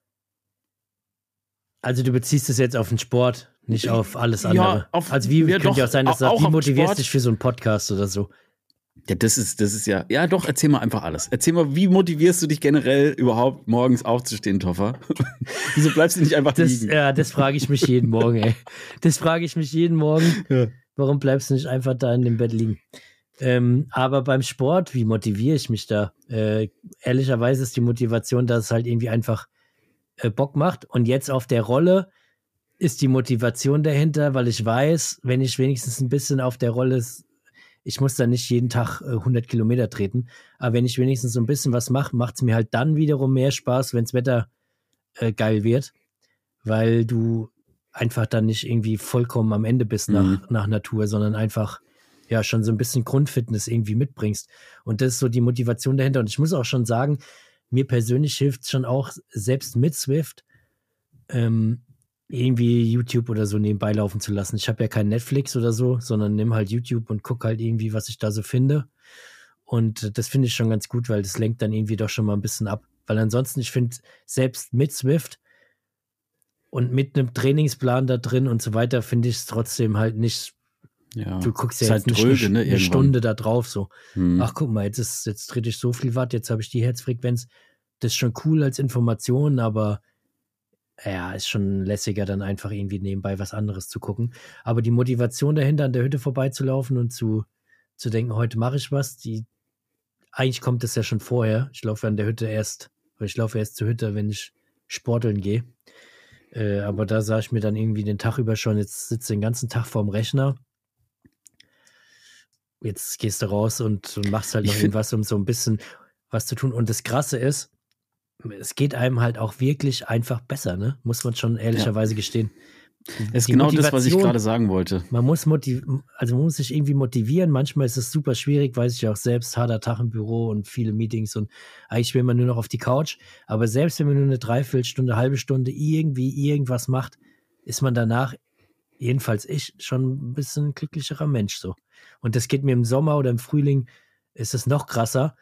Also du beziehst es jetzt auf den Sport, nicht auf alles andere. Ja, auf, also wie ja, könnte ja auch sein, dass du sagst, wie motivierst dich für so einen Podcast oder so? Ja, das ist, das ist ja. Ja, doch, erzähl mal einfach alles. Erzähl mal, wie motivierst du dich generell überhaupt morgens aufzustehen, Toffer? Wieso bleibst du nicht einfach das, liegen? Ja, das frage ich mich jeden Morgen, ey. Das frage ich mich jeden Morgen. Ja. Warum bleibst du nicht einfach da in dem Bett liegen? Ähm, aber beim Sport, wie motiviere ich mich da? Äh, ehrlicherweise ist die Motivation, dass es halt irgendwie einfach äh, Bock macht. Und jetzt auf der Rolle ist die Motivation dahinter, weil ich weiß, wenn ich wenigstens ein bisschen auf der Rolle, ich muss da nicht jeden Tag 100 äh, Kilometer treten, aber wenn ich wenigstens so ein bisschen was mache, macht es mir halt dann wiederum mehr Spaß, wenn das Wetter äh, geil wird, weil du einfach dann nicht irgendwie vollkommen am Ende bist nach, mhm. nach Natur, sondern einfach ja schon so ein bisschen Grundfitness irgendwie mitbringst. Und das ist so die Motivation dahinter. Und ich muss auch schon sagen, mir persönlich hilft es schon auch, selbst mit Swift, ähm, irgendwie YouTube oder so nebenbei laufen zu lassen. Ich habe ja kein Netflix oder so, sondern nimm halt YouTube und guck halt irgendwie, was ich da so finde. Und das finde ich schon ganz gut, weil das lenkt dann irgendwie doch schon mal ein bisschen ab. Weil ansonsten, ich finde, selbst mit Swift und mit einem Trainingsplan da drin und so weiter, finde ich es trotzdem halt nicht. Ja, du guckst ja jetzt halt dröge, eine, ne, eine Stunde da drauf so. Hm. Ach, guck mal, jetzt, ist, jetzt trete ich so viel Watt, jetzt habe ich die Herzfrequenz. Das ist schon cool als Information, aber ja, ist schon lässiger, dann einfach irgendwie nebenbei was anderes zu gucken. Aber die Motivation dahinter, an der Hütte vorbeizulaufen und zu, zu denken, heute mache ich was, die, eigentlich kommt das ja schon vorher. Ich laufe an der Hütte erst weil ich laufe erst zur Hütte, wenn ich sporteln gehe. Äh, aber da sah ich mir dann irgendwie den Tag über schon, jetzt sitze den ganzen Tag vorm Rechner. Jetzt gehst du raus und, und machst halt noch irgendwas, um so ein bisschen was zu tun. Und das Krasse ist, es geht einem halt auch wirklich einfach besser, ne? Muss man schon ehrlicherweise ja. gestehen. Das ist genau das, was ich gerade sagen wollte. Man muss motiv also man muss sich irgendwie motivieren. Manchmal ist es super schwierig, weiß ich auch selbst, harter Tag im Büro und viele Meetings und eigentlich will man nur noch auf die Couch. Aber selbst wenn man nur eine Dreiviertelstunde, halbe Stunde irgendwie irgendwas macht, ist man danach, jedenfalls ich, schon ein bisschen glücklicherer Mensch so. Und das geht mir im Sommer oder im Frühling, ist es noch krasser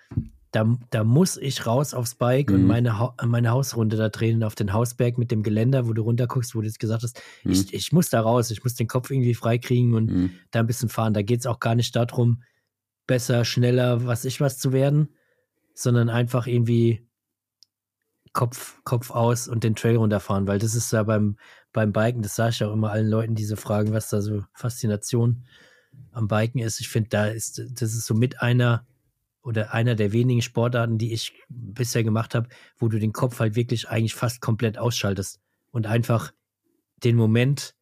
da, da muss ich raus aufs Bike mhm. und meine, ha meine Hausrunde da drehen auf den Hausberg mit dem Geländer, wo du runterguckst, wo du jetzt gesagt hast, mhm. ich, ich muss da raus, ich muss den Kopf irgendwie freikriegen und mhm. da ein bisschen fahren. Da geht es auch gar nicht darum, besser, schneller, was ich was zu werden, sondern einfach irgendwie Kopf, Kopf aus und den Trail runterfahren, weil das ist ja beim, beim Biken, das sage ich auch immer allen Leuten, die so fragen, was da so Faszination am Biken ist. Ich finde, da ist, das ist so mit einer oder einer der wenigen Sportarten, die ich bisher gemacht habe, wo du den Kopf halt wirklich eigentlich fast komplett ausschaltest und einfach den Moment,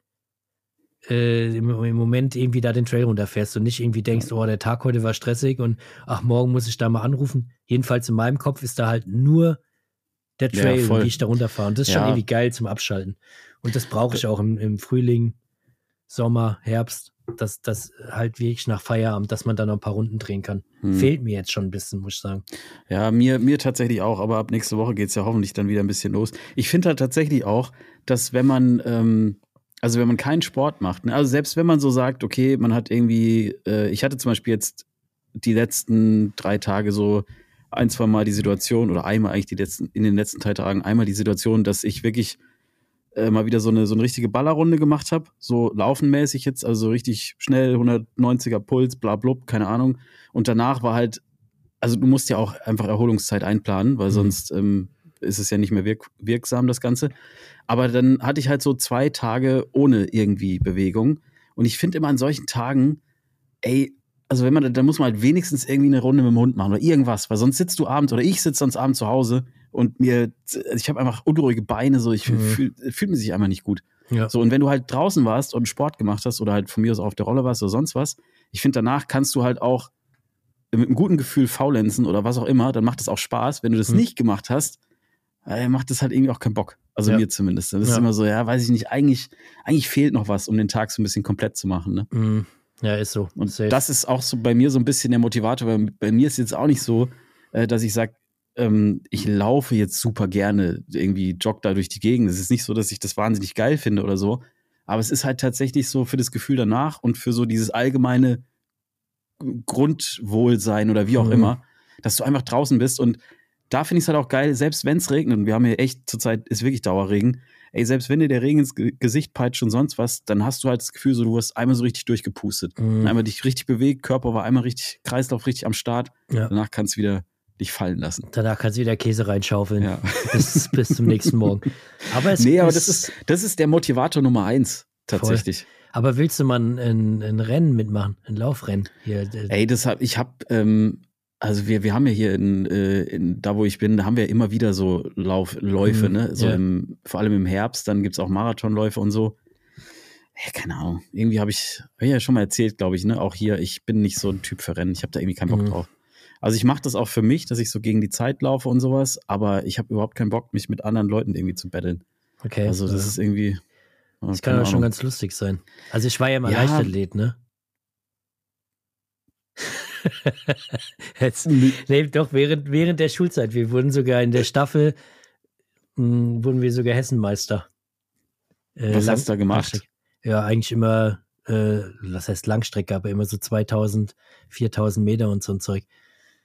äh, im, im, Moment irgendwie da den Trail runterfährst und nicht irgendwie denkst, oh, der Tag heute war stressig und ach, morgen muss ich da mal anrufen. Jedenfalls in meinem Kopf ist da halt nur der Trail, ja, wie ich da runterfahre. Und das ist ja. schon irgendwie geil zum Abschalten. Und das brauche ich auch im, im Frühling, Sommer, Herbst dass das halt wirklich nach Feierabend, dass man da noch ein paar Runden drehen kann. Hm. Fehlt mir jetzt schon ein bisschen, muss ich sagen. Ja, mir, mir tatsächlich auch, aber ab nächste Woche geht es ja hoffentlich dann wieder ein bisschen los. Ich finde halt tatsächlich auch, dass wenn man, ähm, also wenn man keinen Sport macht, ne, also selbst wenn man so sagt, okay, man hat irgendwie, äh, ich hatte zum Beispiel jetzt die letzten drei Tage so ein, zwei Mal die Situation, oder einmal eigentlich die letzten, in den letzten drei Tagen einmal die Situation, dass ich wirklich äh, mal wieder so eine, so eine richtige Ballerrunde gemacht habe, so laufenmäßig jetzt, also so richtig schnell, 190er Puls, bla blub, keine Ahnung. Und danach war halt, also du musst ja auch einfach Erholungszeit einplanen, weil mhm. sonst ähm, ist es ja nicht mehr wirk wirksam, das Ganze. Aber dann hatte ich halt so zwei Tage ohne irgendwie Bewegung. Und ich finde immer an solchen Tagen, ey, also wenn man, da muss man halt wenigstens irgendwie eine Runde mit dem Hund machen oder irgendwas, weil sonst sitzt du abends oder ich sitze sonst abends zu Hause und mir, ich habe einfach unruhige Beine, so ich mhm. fühle fühl mich einfach nicht gut. Ja. So, und wenn du halt draußen warst und Sport gemacht hast oder halt von mir aus auf der Rolle warst oder sonst was, ich finde, danach kannst du halt auch mit einem guten Gefühl faulenzen oder was auch immer, dann macht es auch Spaß. Wenn du das mhm. nicht gemacht hast, äh, macht das halt irgendwie auch keinen Bock. Also ja. mir zumindest. Das ja. ist immer so, ja, weiß ich nicht, eigentlich, eigentlich fehlt noch was, um den Tag so ein bisschen komplett zu machen. Ne? Mhm. Ja, ist so. Und Safe. das ist auch so bei mir so ein bisschen der Motivator, weil bei mir ist jetzt auch nicht so, äh, dass ich sage, ähm, ich laufe jetzt super gerne, irgendwie jogge da durch die Gegend. Es ist nicht so, dass ich das wahnsinnig geil finde oder so. Aber es ist halt tatsächlich so für das Gefühl danach und für so dieses allgemeine Grundwohlsein oder wie auch mhm. immer, dass du einfach draußen bist. Und da finde ich es halt auch geil, selbst wenn es regnet, und wir haben hier echt zurzeit ist wirklich Dauerregen, ey, selbst wenn dir der Regen ins Gesicht peitscht und sonst was, dann hast du halt das Gefühl, so du wirst einmal so richtig durchgepustet. Mhm. Einmal dich richtig bewegt, Körper war einmal richtig, Kreislauf richtig am Start. Ja. Danach kannst du wieder dich fallen lassen. Danach kannst du wieder Käse reinschaufeln. Ja. Bis, bis zum nächsten Morgen. Aber es nee, aber das ist, das ist der Motivator Nummer eins, tatsächlich. Voll. Aber willst du mal ein, ein, Rennen mitmachen, ein Laufrennen? Hier, Ey, das hab, ich habe, ähm, also wir, wir haben ja hier in, äh, in, da wo ich bin, da haben wir immer wieder so Laufläufe, mhm, ne? So ja. im, vor allem im Herbst, dann gibt es auch Marathonläufe und so. ja, keine Ahnung. Irgendwie habe ich, hab ich ja schon mal erzählt, glaube ich, ne? Auch hier, ich bin nicht so ein Typ für Rennen. Ich habe da irgendwie keinen Bock Mhm. drauf. Also ich mache das auch für mich, dass ich so gegen die Zeit laufe und sowas, aber ich habe überhaupt keinen Bock, mich mit anderen Leuten irgendwie zu betteln. Okay. Also das ja. ist irgendwie. äh, das kann auch schon ganz lustig sein. Also ich war ja mal Ja. Leichtathlet, ne? Jetzt, nee, doch, während, während der Schulzeit. Wir wurden sogar in der Staffel, mh, wurden wir sogar Hessenmeister. Äh, Was Lang- hast du da gemacht? Ja, eigentlich immer, äh, was heißt Langstrecke, aber immer so 2000, 4000 Meter und so ein Zeug.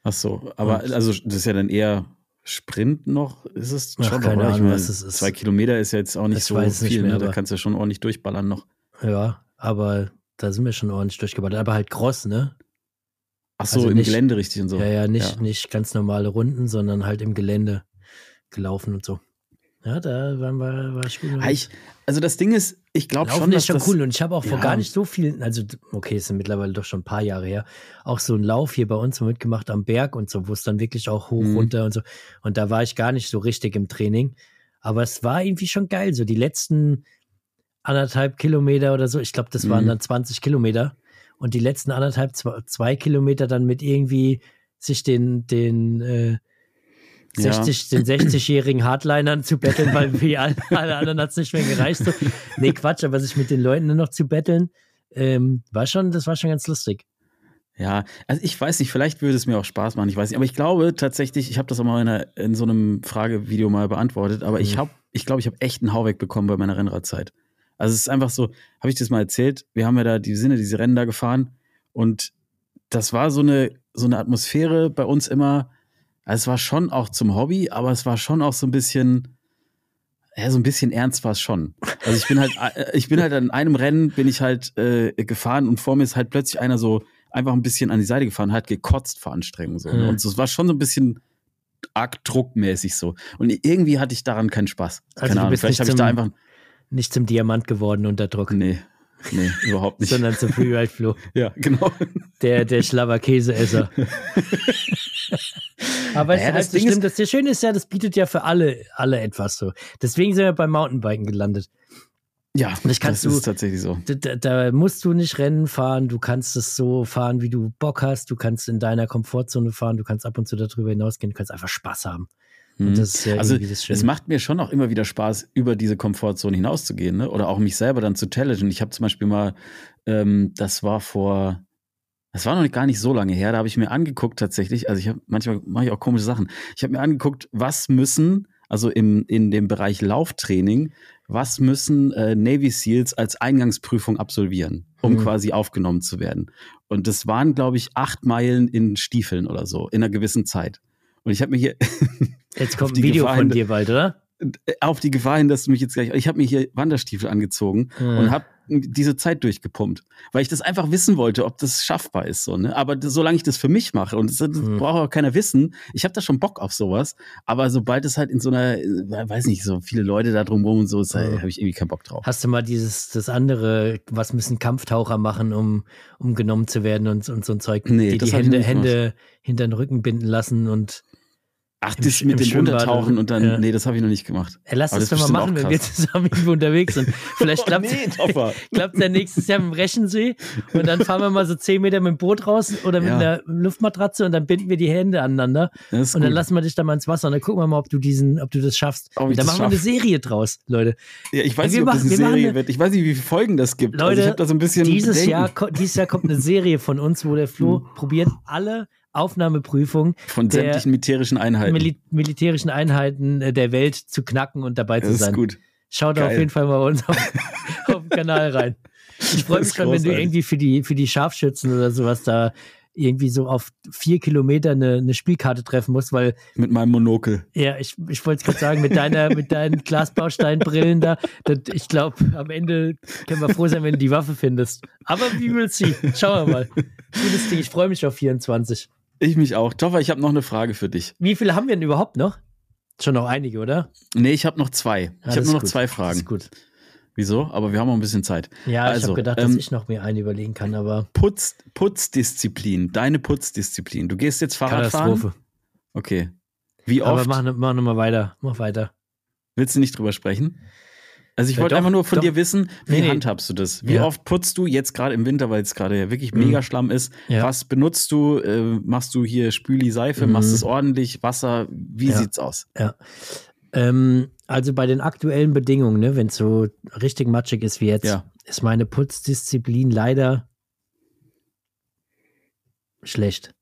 Ach so, aber Und- also das ist ja dann eher Sprint noch, ist es Ach, schon? keine oder? Ich Ahnung, meine, was es ist. Zwei Kilometer ist ja jetzt auch nicht Ich so viel, nicht mehr, ne? da aber- kannst du ja schon ordentlich durchballern noch. Ja, aber da sind wir schon ordentlich durchgeballert. Aber halt cross, ne? Ach so, Also im nicht- Gelände richtig und so. Ja, ja, nicht, Ja. nicht ganz normale Runden, sondern halt im Gelände gelaufen und so. Ja, da waren wir, war ich gut. Ah, ich, also das Ding ist, ich glaube schon, ist schon das, cool und ich habe auch vor Ja. gar nicht so vielen, also okay, es sind mittlerweile doch schon ein paar Jahre her, auch so einen Lauf hier bei uns mitgemacht am Berg und so, wo es dann wirklich auch hoch, Mhm. runter und so. Und da war ich gar nicht so richtig im Training. Aber es war irgendwie schon geil. So die letzten anderthalb Kilometer oder so, ich glaube, das waren Mhm. dann 20 Kilometer. Und die letzten anderthalb, zwei, zwei Kilometer dann mit irgendwie sich den, den äh, Ja. 60, den 60-jährigen Hardlinern zu betteln, weil wie alle, alle anderen hat es nicht mehr gereicht. So. Nee, Quatsch, aber sich mit den Leuten nur noch zu betteln, ähm, war schon, das war schon ganz lustig. Ja, also ich weiß nicht, vielleicht würde es mir auch Spaß machen, ich weiß nicht, aber ich glaube tatsächlich, ich habe das auch mal in, einer, in so einem Fragevideo mal beantwortet, aber ich Mhm. habe, ich glaube, ich habe echt einen Hau wegbekommen bei meiner Rennradzeit. Also es ist einfach so, habe ich das mal erzählt, wir haben ja da, die sind ja diese Rennen da gefahren und das war so eine, so eine Atmosphäre bei uns immer, also es war schon auch zum Hobby, aber es war schon auch so ein bisschen, ja, so ein bisschen ernst war es schon. Also ich bin halt, äh, ich bin halt an einem Rennen, bin ich halt äh, gefahren und vor mir ist halt plötzlich einer so einfach ein bisschen an die Seite gefahren, hat gekotzt vor Anstrengung so. Mhm. Und es war schon so ein bisschen arg druckmäßig so. Und irgendwie hatte ich daran keinen Spaß. Also Keine Ahnung, vielleicht habe ich da einfach, Nicht zum Diamant geworden unter Druck, nee, nee, überhaupt nicht. sondern zum Freeride Flo, ja, genau. der, der Schlabber-Käseesser. Aber es Naja, ist das Ding schlimm, ist- das Schöne ist ja, das bietet ja für alle, alle etwas so. Deswegen sind wir beim Mountainbiken gelandet. Ja, Das kannst das du- ist tatsächlich so. Da, da, da musst du nicht Rennen fahren, du kannst es so fahren, wie du Bock hast, du kannst in deiner Komfortzone fahren, du kannst ab und zu darüber hinausgehen, du kannst einfach Spaß haben. Mhm. Das ist ja Also. Es macht mir schon auch immer wieder Spaß, über diese Komfortzone hinauszugehen, ne? Oder auch mich selber dann zu challengen. Ich habe zum Beispiel mal, ähm, das war vor, das war noch gar nicht so lange her, da habe ich mir angeguckt tatsächlich, also ich habe manchmal mache ich auch komische Sachen. Ich habe mir angeguckt, was müssen, also im, in dem Bereich Lauftraining, was müssen äh, Navy SEALs als Eingangsprüfung absolvieren, um Mhm. quasi aufgenommen zu werden. Und das waren, glaube ich, acht Meilen in Stiefeln oder so, in einer gewissen Zeit. Und ich habe mir hier Jetzt kommt ein Video Gefahr von hin- dir bald, oder? auf die Gefahr hin, dass du mich jetzt gleich. Ich habe mir hier Wanderstiefel angezogen Mhm. und habe diese Zeit durchgepumpt, weil ich das einfach wissen wollte, ob das schaffbar ist. So, ne? Aber das, solange ich das für mich mache und das, das Mhm. braucht auch keiner wissen, ich habe da schon Bock auf sowas. Aber sobald es halt in so einer, äh, weiß nicht, so viele Leute da drumherum und so ist, Mhm. habe ich irgendwie keinen Bock drauf. Hast du mal dieses, das andere, was müssen Kampftaucher machen, um, um genommen zu werden und, und so ein Zeug, Nee, die das die Hände, Hände hinter den Rücken binden lassen und Ach, im das mit im dem Schwimmbad Untertauchen und dann, ja. nee, das habe ich noch nicht gemacht. Ey, lass das das doch mal machen, wenn wir zusammen irgendwo unterwegs sind. Vielleicht klappt Oh, nee, klappt ja nächstes Jahr dem Rechensee und dann fahren wir mal so 10 Meter mit dem Boot raus oder mit Ja. einer Luftmatratze und dann binden wir die Hände aneinander und dann gut. lassen wir dich da mal ins Wasser und dann gucken wir mal, ob du diesen, ob du das schaffst. Ob und dann machen wir eine schaff. Serie draus, Leute. ja, ich weiß nicht, ob machen- das eine Serie eine- wird. Ich weiß nicht, wie viele Folgen das gibt. also Leute, ich habe da so ein bisschen Dieses Bedenken. Jahr, dieses Jahr kommt eine Serie von uns, wo der Flo Hm. probiert, alle Aufnahmeprüfungen von sämtlichen militärischen Einheiten. Mili militärischen Einheiten äh, der Welt zu knacken und dabei das zu ist sein. gut. Schaut da auf Geil. jeden Fall mal bei uns auf, auf den Kanal rein. Ich freue Das mich ist schon, wenn du irgendwie für die, für die Scharfschützen oder sowas da irgendwie so auf vier Kilometer eine, eine Spielkarte treffen musst, weil, Mit meinem Monokel. ja, ich, ich wollte es gerade sagen, mit deiner, mit deinen Glasbausteinbrillen da, das, ich glaube, am Ende können wir froh sein, wenn du die Waffe findest. Aber wie will sie? Schauen wir mal. Gutes Ding, ich freue mich auf 24. Ich mich auch. Toffer, ich habe noch eine Frage für dich. Wie viele haben wir denn überhaupt noch? Schon noch einige, oder? Nee, ich habe noch zwei. Ja, ich das habe nur noch gut. zwei Das Fragen. ist gut. Wieso? Aber wir haben auch ein bisschen Zeit. Ja, ich Also, habe gedacht, dass ähm, ich noch mir einen überlegen kann, aber Putz, Putzdisziplin, deine Putzdisziplin. Du gehst jetzt Fahrrad fahren? Katastrophe. Okay. Wie Aber oft? mach, mach nochmal weiter. Mach weiter. Willst du nicht drüber sprechen? Also ich Ja, wollte einfach nur von doch. dir wissen, wie Nee, handhabst du das? Wie Ja. oft putzt du jetzt gerade im Winter, weil es gerade ja wirklich Mhm. mega Schlamm ist? Ja. Was benutzt du? Äh, machst du hier Spüli Seife? Mhm. Machst du es ordentlich? Wasser? Wie sieht's aus? Ja. Ähm, also bei den aktuellen Bedingungen, ne, wenn es so richtig matschig ist wie jetzt, ist meine Putzdisziplin leider schlecht.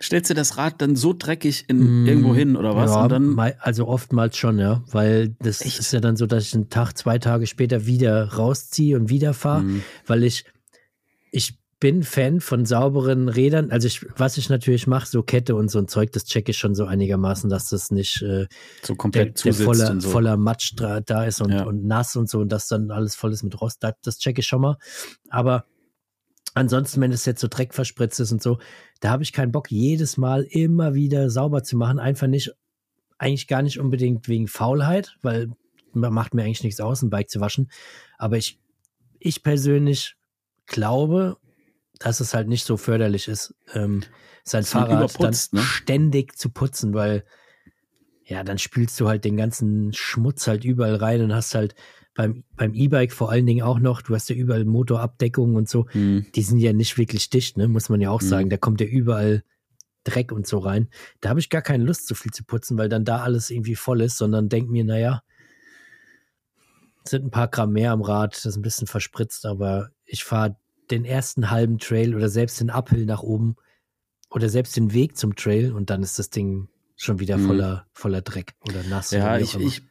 Stellst du das Rad dann so dreckig in irgendwo hin oder was? Mm, Ja, also oftmals schon, ja. Weil das Echt? ist ja dann so, dass ich einen Tag, zwei Tage später wieder rausziehe und wieder fahre, Mhm. weil ich, ich bin Fan von sauberen Rädern. Also ich, was ich natürlich mache, so Kette und so ein Zeug, das checke ich schon so einigermaßen, dass das nicht äh, so der, komplett der zusitzt voller, so. voller Matsch da, da ist und, Ja. und nass und so und das dann alles voll ist mit Rost, das, das checke ich schon mal. Aber ansonsten, wenn es jetzt so Dreck verspritzt ist und so, da habe ich keinen Bock, jedes Mal immer wieder sauber zu machen. Einfach nicht, eigentlich gar nicht unbedingt wegen Faulheit, weil ma- macht mir eigentlich nichts aus, ein Bike zu waschen. Aber ich, ich persönlich glaube, dass es halt nicht so förderlich ist, ähm, sein Dass man Fahrrad dann ne? ständig zu putzen, weil ja, dann spülst du halt den ganzen Schmutz halt überall rein und hast halt beim, beim E-Bike vor allen Dingen auch noch, du hast ja überall Motorabdeckungen und so, Mhm. die sind ja nicht wirklich dicht, ne, muss man ja auch Mhm. sagen. Da kommt ja überall Dreck und so rein. Da habe ich gar keine Lust, so viel zu putzen, weil dann da alles irgendwie voll ist, sondern denk mir, naja, sind ein paar Gramm mehr am Rad, das ist ein bisschen verspritzt, aber ich fahre den ersten halben Trail oder selbst den Uphill nach oben oder selbst den Weg zum Trail und dann ist das Ding schon wieder Mhm. voller, voller Dreck oder nass. Ja, oder ich, ich,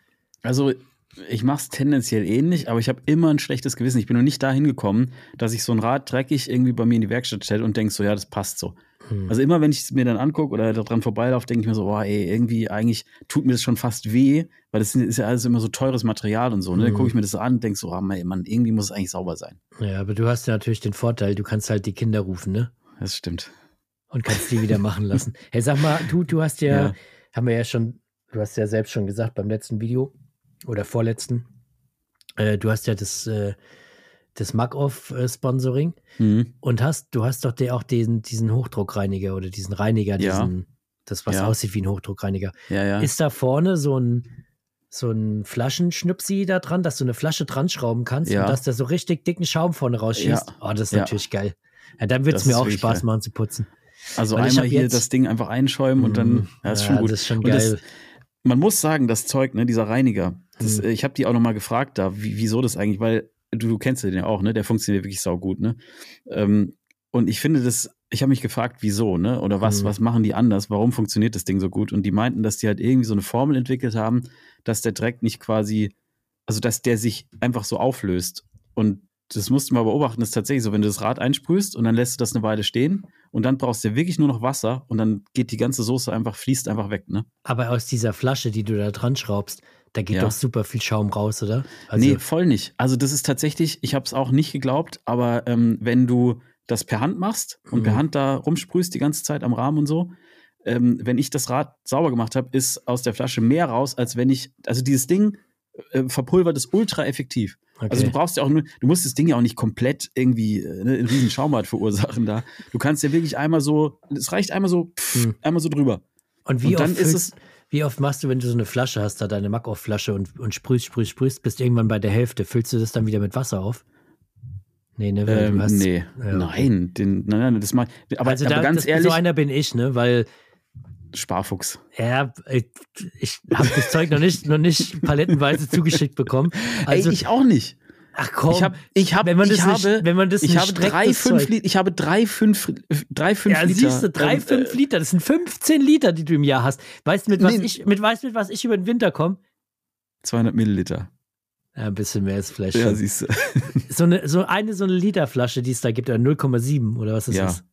also ich mache es tendenziell ähnlich, aber ich habe immer ein schlechtes Gewissen. Ich bin noch nicht dahin gekommen, dass ich so ein Rad dreckig irgendwie bei mir in die Werkstatt stelle und denke so, ja, das passt so. Hm. Also immer, wenn ich es mir dann angucke oder daran vorbeilaufe, denke ich mir so, boah, ey, irgendwie eigentlich tut mir das schon fast weh, weil das ist ja alles immer so teures Material und so. Ne? Dann gucke ich mir das an und denke so, ah, Mann, irgendwie muss es eigentlich sauber sein. ja, aber du hast ja natürlich den Vorteil, du kannst halt die Kinder rufen, ne? Das stimmt. und kannst die wieder machen lassen. Hey, sag mal, du, du hast ja, Ja. haben wir ja schon, du hast ja selbst schon gesagt beim letzten Video oder vorletzten, äh, du hast ja das, äh, das Mac-Off-Sponsoring Mhm. und hast, du hast doch der auch diesen, diesen Hochdruckreiniger oder diesen Reiniger, Ja. diesen, das, was Ja. aussieht wie ein Hochdruckreiniger. Ja. Ist da vorne so ein, so ein Flaschenschnupsi da dran, dass du eine Flasche dran schrauben kannst und dass der so richtig dicken Schaum vorne rausschießt? Oh, das ist natürlich geil. Ja, dann wird es mir auch wirklich Spaß machen zu putzen. also weil einmal hier das Ding einfach einschäumen und dann, Mhm. ja, ist schon gut. Das ist schon Und geil. das, man muss sagen, das Zeug, ne, dieser Reiniger, das, Mhm. äh, ich habe die auch nochmal gefragt da, wie, wieso das eigentlich, weil du, du kennst den ja auch, ne? Der funktioniert wirklich saugut, ne? Ähm, und ich finde das, ich habe mich gefragt, wieso, ne? Oder was, Mhm. was machen die anders? Warum funktioniert das Ding so gut? Und die meinten, dass die halt irgendwie so eine Formel entwickelt haben, dass der Dreck nicht quasi, also dass der sich einfach so auflöst. Und das mussten wir beobachten, das ist tatsächlich so, wenn du das Rad einsprühst und dann lässt du das eine Weile stehen und dann brauchst du wirklich nur noch Wasser und dann geht die ganze Soße einfach, fließt einfach weg, ne? Aber aus dieser Flasche, die du da dran schraubst, da geht Ja. doch super viel Schaum raus, oder? Also, nee, voll nicht. Also das ist tatsächlich, ich habe es auch nicht geglaubt, aber ähm, wenn du das per Hand machst und Mhm. per Hand da rumsprühst die ganze Zeit am Rahmen und so, ähm, wenn ich das Rad sauber gemacht habe, ist aus der Flasche mehr raus, als wenn ich, also dieses Ding äh, verpulvert ist ultra effektiv. okay. Also du brauchst ja auch nur, du musst das Ding ja auch nicht komplett irgendwie äh, ne, einen riesen Schaumbad verursachen da. Du kannst ja wirklich einmal so, es reicht einmal so, pff, Mhm. einmal so drüber. und wie und dann oft, ist füllst, wie oft machst du, wenn du so eine Flasche hast, da deine Mac-Off-Flasche und, und sprühst, sprühst, sprühst, bist irgendwann bei der Hälfte, füllst du das dann wieder mit Wasser auf? Nee, ne, weil Ähm, hast, nee, Ja, okay. nein, den, nein, nein, das mal. Aber, also aber da, ganz das, ehrlich, so einer bin ich, ne, weil Sparfuchs. ja, ich, ich habe das Zeug noch nicht, noch nicht palettenweise zugeschickt bekommen. Also, Ey, ich auch nicht. Ach komm, Ich habe, ich habe, wenn man ich das nicht- habe, wenn man das ich nicht habe drei, fünf Zeug. Liter, ich habe drei, fünf, drei, fünf Ja, Liter. siehst du, drei, ähm, fünf äh, Liter, das sind 15 Liter, die du im Jahr hast. Weißt du, mit was Nee. ich, mit, weißt, du, mit was ich über den Winter komme? 200 Milliliter. Ja, ein bisschen mehr ist vielleicht Ja, siehst du. So eine, so eine, so eine Literflasche, die es da gibt, oder 0,7 oder was ist Ja. das?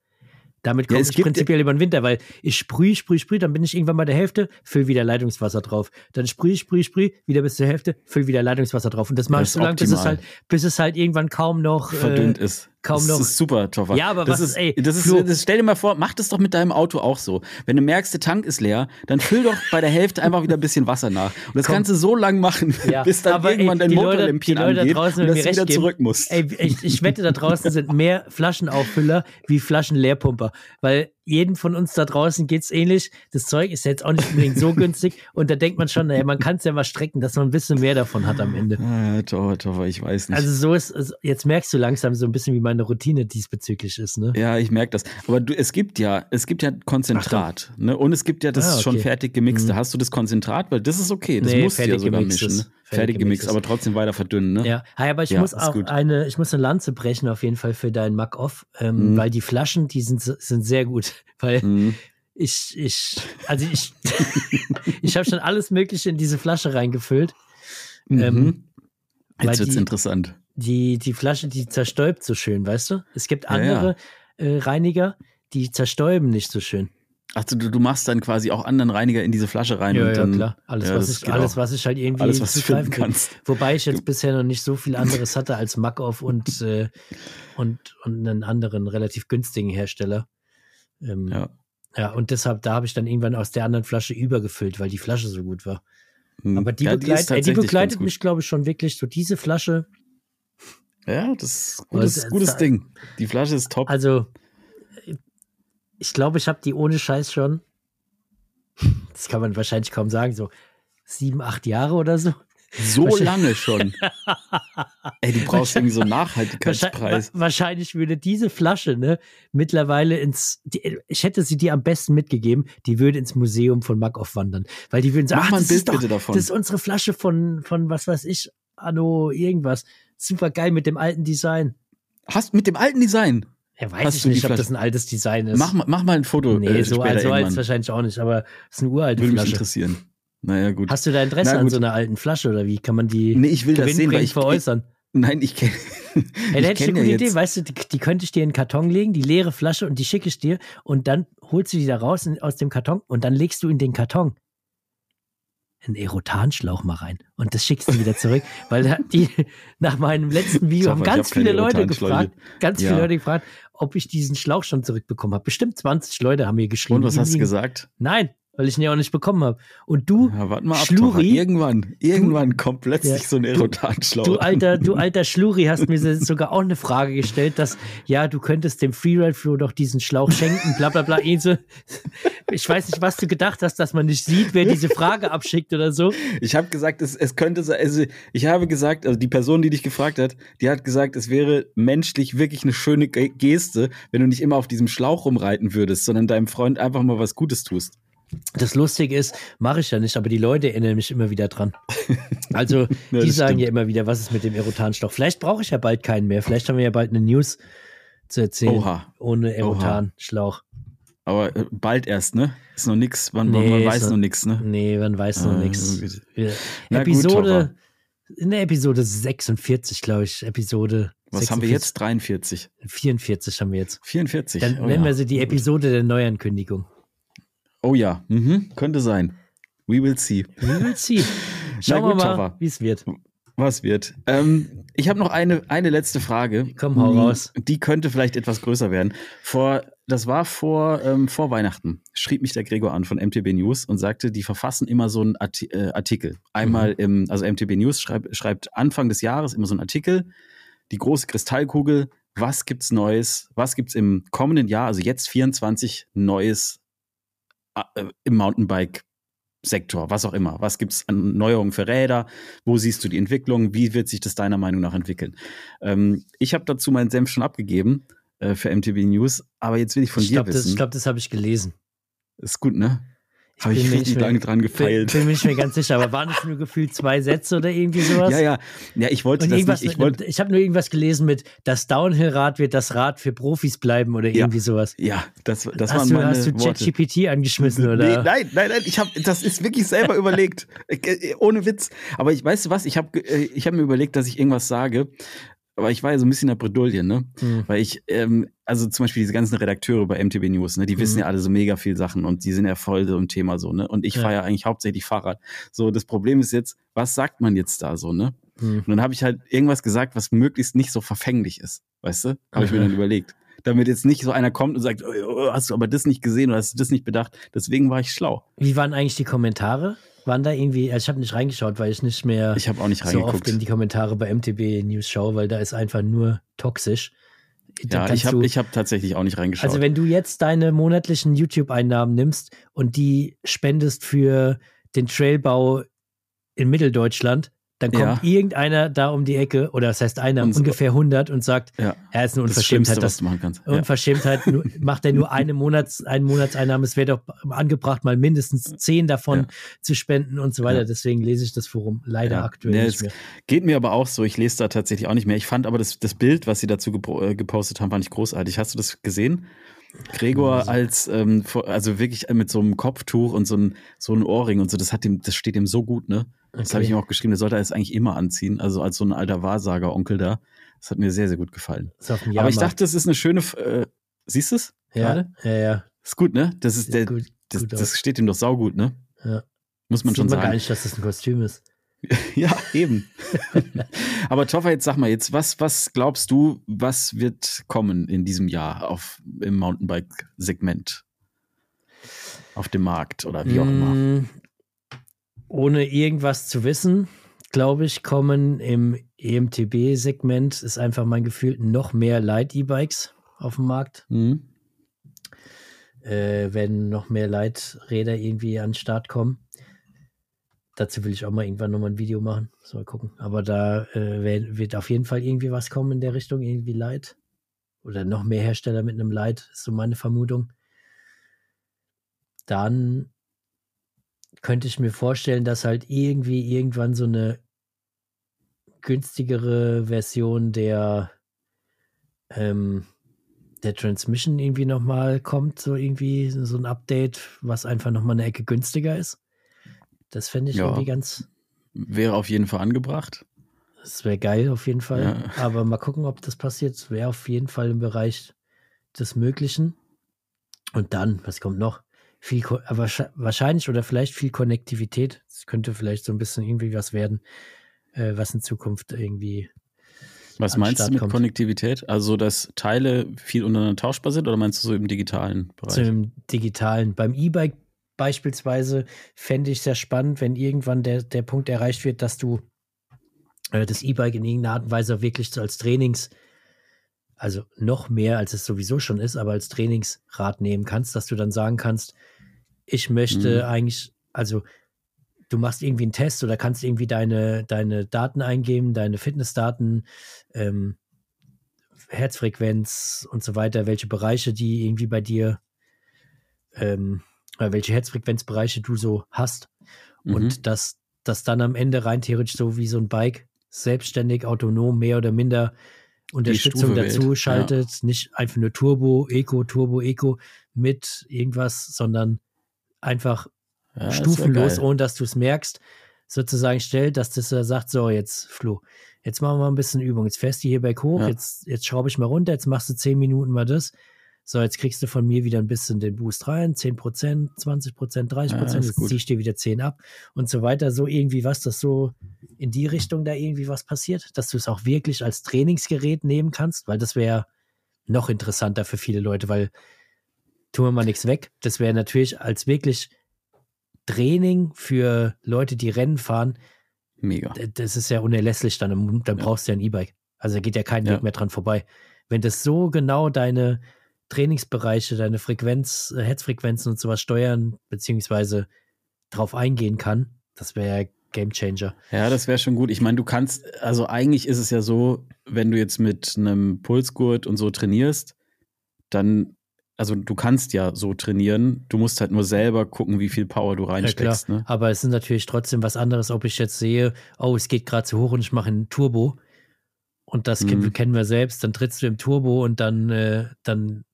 Damit Ja, komme es ich prinzipiell über den Winter, weil ich sprühe, sprühe, sprühe, dann bin ich irgendwann bei der Hälfte, füll wieder Leitungswasser drauf. Dann sprühe, sprühe, sprühe, wieder bis zur Hälfte, füll wieder Leitungswasser drauf. Und das mache ich so lange, bis es halt, bis es halt irgendwann kaum noch Verdünnt äh, ist. Kaum das noch- ist super, Toffer. Ja, aber das was- ist, ey, das ist, das, stell dir mal vor, mach das doch mit deinem Auto auch so. Wenn du merkst, der Tank ist leer, dann füll doch bei der Hälfte einfach wieder ein bisschen Wasser nach. Und das Komm. kannst du so lang machen, Ja, bis dann aber, ey, irgendwann dein die Leute- Motorlämpchen Leute da angeht draußen und dass du wieder geben. zurück musst. Ey, ich, ich wette, da draußen sind mehr Flaschenauffüller wie Flaschenleerpumper. Weil jedem von uns da draußen geht's ähnlich. Das Zeug ist jetzt auch nicht unbedingt so günstig und da denkt man schon, naja, man kann es ja mal strecken, dass man ein bisschen mehr davon hat am Ende. Ah, toll, toll, ich weiß nicht. Also so ist, also jetzt merkst du langsam so ein bisschen, wie meine Routine diesbezüglich ist, ne? ja, ich merke das. Aber du, es gibt ja, es gibt ja Konzentrat, ne? Und es gibt ja das Ah, okay. schon fertig gemixte. Mhm. Hast du das Konzentrat? Weil das ist okay. Das Nee, musst du ja sogar gemixtes. mischen. Ne? Fertig gemixt, aber trotzdem weiter verdünnen, ne? Ja, Hey, aber ich Ja, muss auch gut. eine, ich muss eine Lanze brechen auf jeden Fall für deinen Mac-Off, ähm, Mhm. weil die Flaschen, die sind, sind sehr gut, weil Mhm. ich, ich, also ich, ich habe schon alles Mögliche in diese Flasche reingefüllt. Ähm, Mhm. weil Jetzt wird's die- interessant. Die, die Flasche, die zerstäubt so schön, weißt du? Es gibt Ja, ja. andere Äh, Reiniger, die zerstäuben nicht so schön. Ach, du, du machst dann quasi auch anderen Reiniger in diese Flasche rein Ja, und ja, dann klar. Alles, ja, was ich, alles, was ich halt irgendwie alles, was zugreifen finden kann. kannst. Wobei ich jetzt bisher noch nicht so viel anderes hatte als Makoff und, äh, und, und einen anderen relativ günstigen Hersteller. Ähm, ja. Ja. und deshalb, da habe ich dann irgendwann aus der anderen Flasche übergefüllt, weil die Flasche so gut war. Hm. Aber die, Ja, begleit, ey, die begleitet mich, glaube ich, schon wirklich so diese Flasche. Ja, das ist Aber gutes, es- gutes es- Ding. Die Flasche ist top. Also, äh, ich glaube, ich habe die ohne Scheiß schon. Das kann man wahrscheinlich kaum sagen, so sieben, acht Jahre oder so. so lange schon. Ey, du brauchst irgendwie so einen Nachhaltigkeitspreis. Wahrscheinlich, wahrscheinlich würde diese Flasche ne, mittlerweile ins. Die, ich hätte sie dir am besten mitgegeben, die würde ins Museum von Makoff wandern. Weil die würden sagen, Mach ach, mal ein das, Bild ist doch, bitte davon. das ist unsere Flasche von, von was weiß ich, Anno irgendwas. Super geil mit dem alten Design. Hast mit dem alten Design. Ja, weiß Hast ich nicht, ob das ein altes Design ist. Mach, mal- mach mal ein Foto. nee, äh, so, alt irgendwann. wahrscheinlich auch nicht, aber es ist eine uralte Würde mich Flasche. interessieren. Naja, gut. Hast du da Interesse an so einer alten Flasche oder wie kann man die nee, ich will das sehen, weil ich, veräußern? Nein, ich kenne. Ey, da hätte ich eine ja gute Idee, jetzt- weißt du, die, die könnte ich dir in den Karton legen, die leere Flasche und die schicke ich dir und dann holst du die da raus in, aus dem Karton und dann legst du in den Karton einen Erotanschlauch mal rein und das schickst du wieder zurück, weil die nach meinem letzten Video haben ganz viele Leute gefragt, ganz Ja. viele Leute gefragt, ob ich diesen Schlauch schon zurückbekommen habe. Bestimmt 20 Leute haben mir geschrieben. Und was hast du gesagt? Nein, weil ich ihn ja auch nicht bekommen habe. Und du, Ja, warte mal ab. Schluri. Tara. Irgendwann, irgendwann kommt plötzlich Ja. so ein Erotanschlauch. Du alter, du alter Schluri hast mir sogar auch eine Frage gestellt, dass, ja, du könntest dem Freeride Flo doch diesen Schlauch schenken, bla bla bla. Eh. Ich weiß nicht, was du gedacht hast, dass man nicht sieht, wer diese Frage abschickt oder so. Ich habe gesagt, es, es könnte sein, also ich habe gesagt, also die Person, die dich gefragt hat, die hat gesagt, es wäre menschlich wirklich eine schöne Ge- Geste, wenn du nicht immer auf diesem Schlauch rumreiten würdest, sondern deinem Freund einfach mal was Gutes tust. Das Lustige ist, mache ich ja nicht, aber die Leute erinnern mich immer wieder dran. Also, Ja, die sagen stimmt. ja immer wieder, was ist mit dem Erotanschlauch? Vielleicht brauche ich ja bald keinen mehr. Vielleicht haben wir ja bald eine News zu erzählen. Oha. Ohne Erotanschlauch. Aber äh, bald erst, ne? Ist noch nix, man, Nee, man weiß noch- noch nix, ne? Nee, man weiß noch nichts. gut. Wir- Na gut, Episode, in der Episode 46, glaube ich, Episode Was haben wir jetzt? 43. 44 haben wir jetzt. 44. Dann oh, nennen ja. wir sie die Episode der Neuankündigung. Oh ja, mhm. könnte sein. We will see. We will see. Schauen gut, wir mal, wie es wird. Was wird? Ähm, ich habe noch eine, eine letzte Frage. Komm, hau Mm, raus. Die könnte vielleicht etwas größer werden. Vor, das war vor, ähm, vor Weihnachten, schrieb mich der Gregor an von MTB News und sagte, die verfassen immer so einen Arti äh, Artikel. Einmal Mhm. im, also MTB News schreibt, schreibt Anfang des Jahres immer so einen Artikel, die große Kristallkugel, was gibt's Neues, was gibt's im kommenden Jahr, also jetzt 24 Neues im Mountainbike Sektor, was auch immer. Was gibt's an Neuerungen für Räder? Wo siehst du die Entwicklung? Wie wird sich das deiner Meinung nach entwickeln? Ähm, ich habe dazu meinen Senf schon abgegeben äh, für MTV News, aber jetzt will ich von Ich dir glaube, das, wissen. ich glaub, das habe ich gelesen. ist gut, ne? Habe ich bin richtig lange dran Bin, gefeilt. bin mir nicht mehr ganz sicher, aber waren es nur gefühlt zwei Sätze oder irgendwie sowas? Ja, ja. Ja, ich wollte das nicht. Ich mit, wollte, ich habe nur irgendwas gelesen mit, das Downhill-Rad wird das Rad für Profis bleiben oder Ja. irgendwie sowas. ja, das, das hast waren du, meine hast du. ChatGPT angeschmissen Nee, oder? nein, nein, nein, ich habe das ist wirklich selber überlegt, Äh, äh, ohne Witz. Aber ich weißt du was, ich habe äh, ich habe mir überlegt, dass ich irgendwas sage, aber ich war ja so ein bisschen in der Bredouille, ne? Hm. Weil ich, ähm, also zum Beispiel diese ganzen Redakteure bei MTB News, ne, die wissen Mhm. ja alle so mega viel Sachen und die sind ja voll so im Thema so, ne? Und ich Ja. fahre ja eigentlich hauptsächlich Fahrrad. So, das Problem ist jetzt, was sagt man jetzt da so, ne? Hm. Und dann habe ich halt irgendwas gesagt, was möglichst nicht so verfänglich ist, weißt du? Habe ich mir dann überlegt. Damit jetzt nicht so einer kommt und sagt, oh, oh, hast du aber das nicht gesehen oder hast du das nicht bedacht. Deswegen war ich schlau. Wie waren eigentlich die Kommentare? Waren da irgendwie, also ich habe nicht reingeschaut, weil ich nicht mehr Ich habe auch nicht so oft in die Kommentare bei MTB News schaue, weil da ist einfach nur toxisch. Da Ja, ich habe hab tatsächlich auch nicht reingeschaut. Also wenn du jetzt deine monatlichen YouTube-Einnahmen nimmst und die spendest für den Trailbau in Mitteldeutschland, dann kommt Ja. irgendeiner da um die Ecke, oder das heißt einer, Und ungefähr 100 und sagt, ja, er ist eine das Schlimmste, Unverschämtheit, was das, du machen kannst. Unverschämtheit nur, macht er nur eine Monats, einen Monatseinnahme. Es wäre doch angebracht, mal mindestens zehn davon Ja. zu spenden und so weiter. Deswegen lese ich das Forum leider aktuell Nee, nicht mehr. Geht mir aber auch so. Ich lese da tatsächlich auch nicht mehr. Ich fand aber das, das Bild, was sie dazu äh, gepostet haben, fand ich großartig. Hast du das gesehen? Gregor als, ähm, also wirklich mit so einem Kopftuch und so ein, so ein Ohrring und so, das hat ihm, das steht ihm so gut, ne? Das Okay. habe ich ihm auch geschrieben, der sollte er jetzt eigentlich immer anziehen. Also als so ein alter Wahrsager-Onkel da. Das hat mir sehr, sehr gut gefallen. Aber ich dachte, das ist eine schöne, äh, siehst du es? ja, ja, ja. Ist gut, ne? Das ist der, gut, das, gut das steht ihm doch saugut, ne? Ja. Muss man Sieht schon man gar sagen. nicht, dass das ein Kostüm ist. Ja, eben. Aber Toffer, jetzt sag mal jetzt, was, was glaubst du, was wird kommen in diesem Jahr auf, im Mountainbike-Segment? Auf dem Markt oder wie auch immer. Ohne irgendwas zu wissen, glaube ich, kommen im EMTB-Segment, ist einfach mein Gefühl, noch mehr Light-E-Bikes auf dem Markt. Mhm. Äh, wenn noch mehr Leiträder irgendwie an den Start kommen. Dazu will ich auch mal irgendwann nochmal ein Video machen. Muss mal gucken. Aber da äh, wird auf jeden Fall irgendwie was kommen in der Richtung, irgendwie Light. Oder noch mehr Hersteller mit einem Light, ist so meine Vermutung. Dann könnte ich mir vorstellen, dass halt irgendwie irgendwann so eine günstigere Version der ähm, der Transmission irgendwie nochmal kommt, so irgendwie so ein Update, was einfach nochmal eine Ecke günstiger ist. Das fände ich Ja. irgendwie ganz, Wäre auf jeden Fall angebracht. das wäre geil auf jeden Fall. Ja. Aber mal gucken, ob das passiert. Wäre auf jeden Fall im Bereich des Möglichen. Und dann, was kommt noch? Viel, aber scha- wahrscheinlich oder vielleicht viel Konnektivität. Es könnte vielleicht so ein bisschen irgendwie was werden, äh, was in Zukunft irgendwie Was meinst Start du mit kommt. Konnektivität? Also, dass Teile viel untereinander tauschbar sind oder meinst du so im digitalen Bereich? Zum digitalen. Beim E-Bike beispielsweise fände ich sehr spannend, wenn irgendwann der, der Punkt erreicht wird, dass du äh, das E-Bike in irgendeiner Art und Weise wirklich so als Trainings, also noch mehr als es sowieso schon ist, aber als Trainingsrad nehmen kannst, dass du dann sagen kannst, ich möchte Mhm. eigentlich, also du machst irgendwie einen Test oder kannst irgendwie deine, deine Daten eingeben, deine Fitnessdaten, ähm, Herzfrequenz und so weiter, welche Bereiche die irgendwie bei dir, ähm, äh, welche Herzfrequenzbereiche du so hast. Mhm. Und dass das dann am Ende rein theoretisch so wie so ein Bike selbstständig, autonom, mehr oder minder Unterstützung wählt, dazu ja. schaltet. Nicht einfach nur Turbo, Eco, Turbo, Eco mit irgendwas, sondern einfach Ja, stufenlos, ohne dass du es merkst, sozusagen stellt, dass das äh, sagt, so jetzt Flo, jetzt machen wir mal ein bisschen Übung, jetzt fährst du hier berg hoch, Ja. jetzt, jetzt schraube ich mal runter, jetzt machst du 10 Minuten mal das, so jetzt kriegst du von mir wieder ein bisschen den Boost rein, 10%, 20%, 30%, Ja, ist jetzt gut. zieh ich dir wieder 10 ab und so weiter, so irgendwie was, dass so in die Richtung da irgendwie was passiert, dass du es auch wirklich als Trainingsgerät nehmen kannst, weil das wäre noch interessanter für viele Leute, weil tun wir mal nichts weg, das wäre natürlich als wirklich Training für Leute, die Rennen fahren, Mega. das ist ja unerlässlich, dann, dann Ja. brauchst du ja ein E-Bike. Also da geht ja kein Ja. Weg mehr dran vorbei. Wenn das so genau deine Trainingsbereiche, deine Frequenz, äh, Herzfrequenzen und sowas steuern, beziehungsweise drauf eingehen kann, das wäre ja Game Changer. Ja, das wäre schon gut. Ich meine, du kannst, also eigentlich ist es ja so, wenn du jetzt mit einem Pulsgurt und so trainierst, dann, also du kannst ja so trainieren. Du musst halt nur selber gucken, wie viel Power du reinsteckst. ne? Aber es ist natürlich trotzdem was anderes, ob ich jetzt sehe, oh, es geht gerade zu hoch und ich mache einen Turbo. Und das Mhm. kennen wir selbst. Dann trittst du im Turbo und dann, äh, dann